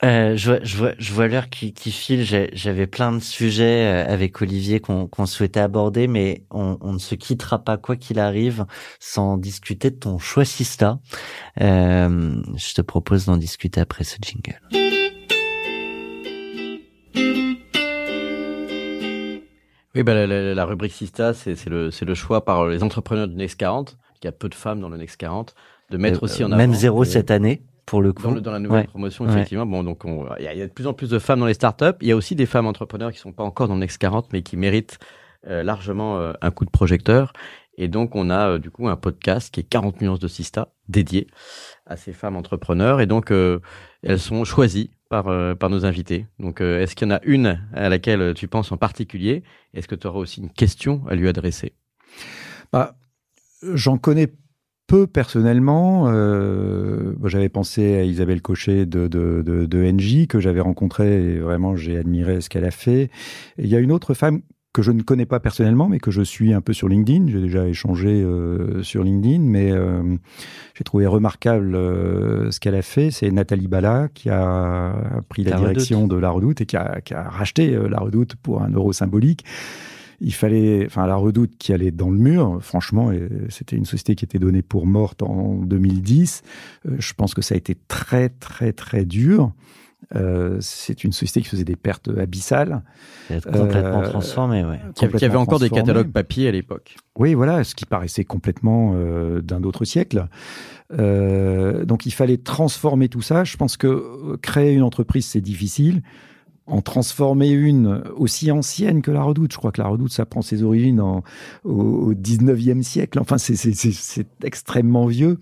Euh, je vois, je vois, je vois l'heure qui, qui file. J'avais plein de sujets euh, avec Olivier qu'on qu'on souhaitait aborder, mais on, on, ne se quittera pas quoi qu'il arrive sans discuter de ton choix Sista. Euh, je te propose d'en discuter après ce jingle. Oui, bah, la, la, la rubrique Sista, c'est le, le choix par les entrepreneurs du Next 40, il y a peu de femmes dans le Next 40, de mettre euh, aussi en avant. Même zéro euh, cette année, pour le coup. Dans, le, dans la nouvelle ouais. promotion, effectivement. Ouais. Bon, donc, il y, y, a de plus en plus de femmes dans les startups. Il y a aussi des femmes entrepreneurs qui sont pas encore dans le Next 40, mais qui méritent euh, largement euh, un coup de projecteur. Et donc, on a euh, du coup un podcast qui est 40 nuances de Sista, dédié à ces femmes entrepreneurs. Et donc, euh, elles sont choisies par, euh, par nos invités. Donc, euh, est-ce qu'il y en a une à laquelle tu penses en particulier? Est-ce que tu auras aussi une question à lui adresser? Bah, J'en connais peu personnellement. Euh, j'avais pensé à Isabelle Cochet de, de, de, NJ, que j'avais rencontrée et vraiment j'ai admiré ce qu'elle a fait. Il y a une autre femme que je ne connais pas personnellement, mais que je suis un peu sur LinkedIn. J'ai déjà échangé euh, sur LinkedIn, mais euh, j'ai trouvé remarquable euh, ce qu'elle a fait. C'est Nathalie Bala qui a pris la, la direction Redoute. de La Redoute et qui a, qui a racheté euh, La Redoute pour un euro symbolique. Il fallait, enfin, La Redoute qui allait dans le mur, franchement, c'était une société qui était donnée pour morte en 2010. Euh, je pense que ça a été très, très, très dur. Euh, c'est une société qui faisait des pertes abyssales. Complètement euh, transformée, ouais. Qui, qui avait encore des catalogues papier à l'époque. Oui, voilà, ce qui paraissait complètement euh, d'un autre siècle. Euh, donc il fallait transformer tout ça. Je pense que créer une entreprise, c'est difficile. En transformer une aussi ancienne que la Redoute, je crois que la Redoute, ça prend ses origines en, au, au 19e siècle. Enfin, c'est extrêmement vieux.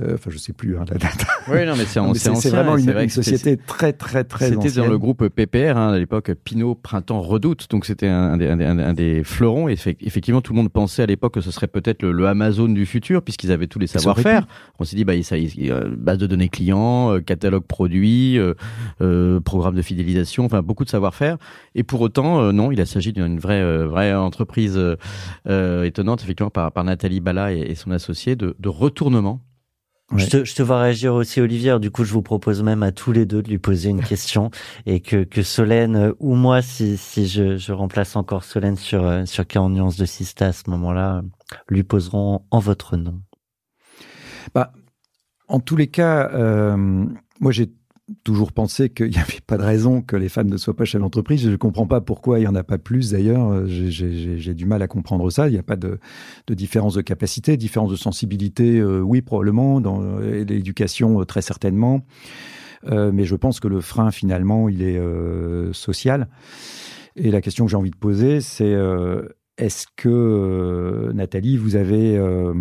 Euh, enfin, je sais plus hein, la date. Oui, non, mais c'est ancien. C'est vraiment une, une société très, très, très. C'était dans le groupe PPR hein, à l'époque, Pinot Printemps Redoute. Donc c'était un, un, un, un, des fleurons. Et effectivement, tout le monde pensait à l'époque que ce serait peut-être le, le, Amazon du futur, puisqu'ils avaient tous les savoir-faire. On s'est dit, bah, ça, euh, base de données clients, euh, catalogue produit, euh, euh, programme de fidélisation, enfin beaucoup de savoir-faire. Et pour autant, non, il s'agit d'une vraie, vraie entreprise étonnante, effectivement, par, par Nathalie Bala et, et son associé, de, de retournement Je, te, je te vois réagir aussi, Olivier. du coup, je vous propose même à tous les deux de lui poser une question et que, que Solène euh, ou moi, si, si je, je remplace encore Solène sur, euh, sur 40 nuances de Sista à ce moment-là, euh, lui poseront en votre nom. Bah, en tous les cas, euh, moi j'ai toujours pensé qu'il n'y avait pas de raison que les femmes ne soient pas chefs d'entreprise. Je ne comprends pas pourquoi il n'y en a pas plus d'ailleurs. J'ai du mal à comprendre ça. Il n'y a pas de, différence de capacité, différence de sensibilité, euh, oui probablement, dans l'éducation euh, très certainement. Euh, mais je pense que le frein finalement, il est euh, social. Et la question que j'ai envie de poser, c'est euh, est-ce que Nathalie, vous avez euh,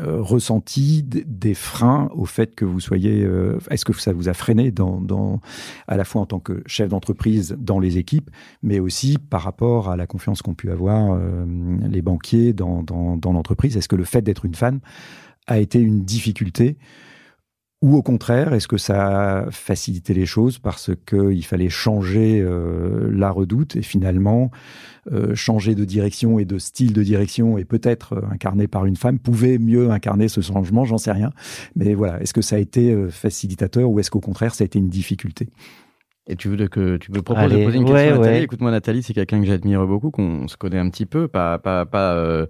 ressenti des freins au fait que vous soyez euh, Est-ce que ça vous a freiné dans, dans, à la fois en tant que chef d'entreprise dans les équipes, mais aussi par rapport à la confiance qu'ont pu avoir euh, les banquiers dans, dans, dans l'entreprise? Est-ce que le fait d'être une femme a été une difficulté ou au contraire, est-ce que ça a facilité les choses parce qu'il fallait changer euh, la redoute et finalement euh, changer de direction et de style de direction et peut-être euh, incarné par une femme pouvait mieux incarner ce changement, j'en sais rien. Mais voilà, est-ce que ça a été euh, facilitateur ou est-ce qu'au contraire ça a été une difficulté? Et tu veux que tu me proposes de poser une question à Nathalie Écoute-moi, Nathalie, c'est quelqu'un que j'admire beaucoup, qu'on se connaît un petit peu, pas pas pas euh,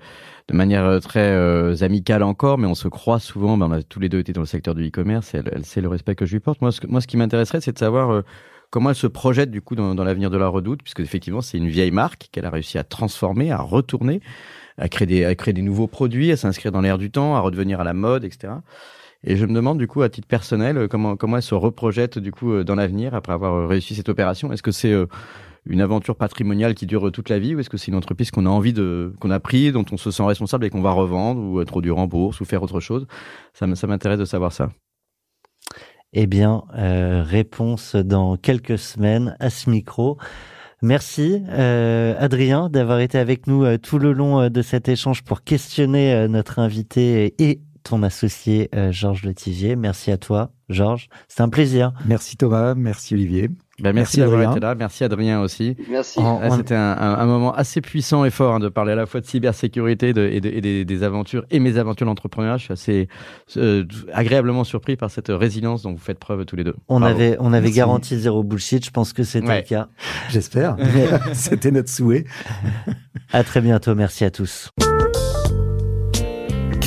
de manière euh, très euh, amicale encore, mais on se croit souvent. Ben, on a tous les deux été dans le secteur du e-commerce. Elle, elle sait le respect que je lui porte. Moi, ce, moi, ce qui m'intéresserait, c'est de savoir euh, comment elle se projette du coup dans, dans l'avenir de la Redoute, puisque effectivement, c'est une vieille marque qu'elle a réussi à transformer, à retourner, à créer des à créer des nouveaux produits, à s'inscrire dans l'air du temps, à redevenir à la mode, etc. Et je me demande du coup à titre personnel comment comment elle se reprojette du coup dans l'avenir après avoir réussi cette opération. Est-ce que c'est une aventure patrimoniale qui dure toute la vie ou est-ce que c'est une entreprise qu'on a envie de qu'on a pris, dont on se sent responsable et qu'on va revendre ou introduire en bourse ou faire autre chose? Ça, m'intéresse de savoir ça. Eh bien, euh, réponse dans quelques semaines à ce micro. Merci euh, Adrien d'avoir été avec nous euh, tout le long euh, de cet échange pour questionner euh, notre invité et ton associé euh, Georges Letivier. Merci à toi, Georges. C'est un plaisir. Merci Thomas, merci Olivier. Ben merci, merci d'avoir été là, merci Adrien aussi. Merci. C'était un, un, un, moment assez puissant et fort hein, de parler à la fois de cybersécurité de, et, de, et des, des, aventures et mes aventures d'entrepreneuriat. Je suis assez euh, agréablement surpris par cette résilience dont vous faites preuve tous les deux. On Bravo. avait, on avait garanti zéro bullshit. Je pense que c'était ouais. le cas. J'espère. c'était notre souhait. à très bientôt. Merci à tous.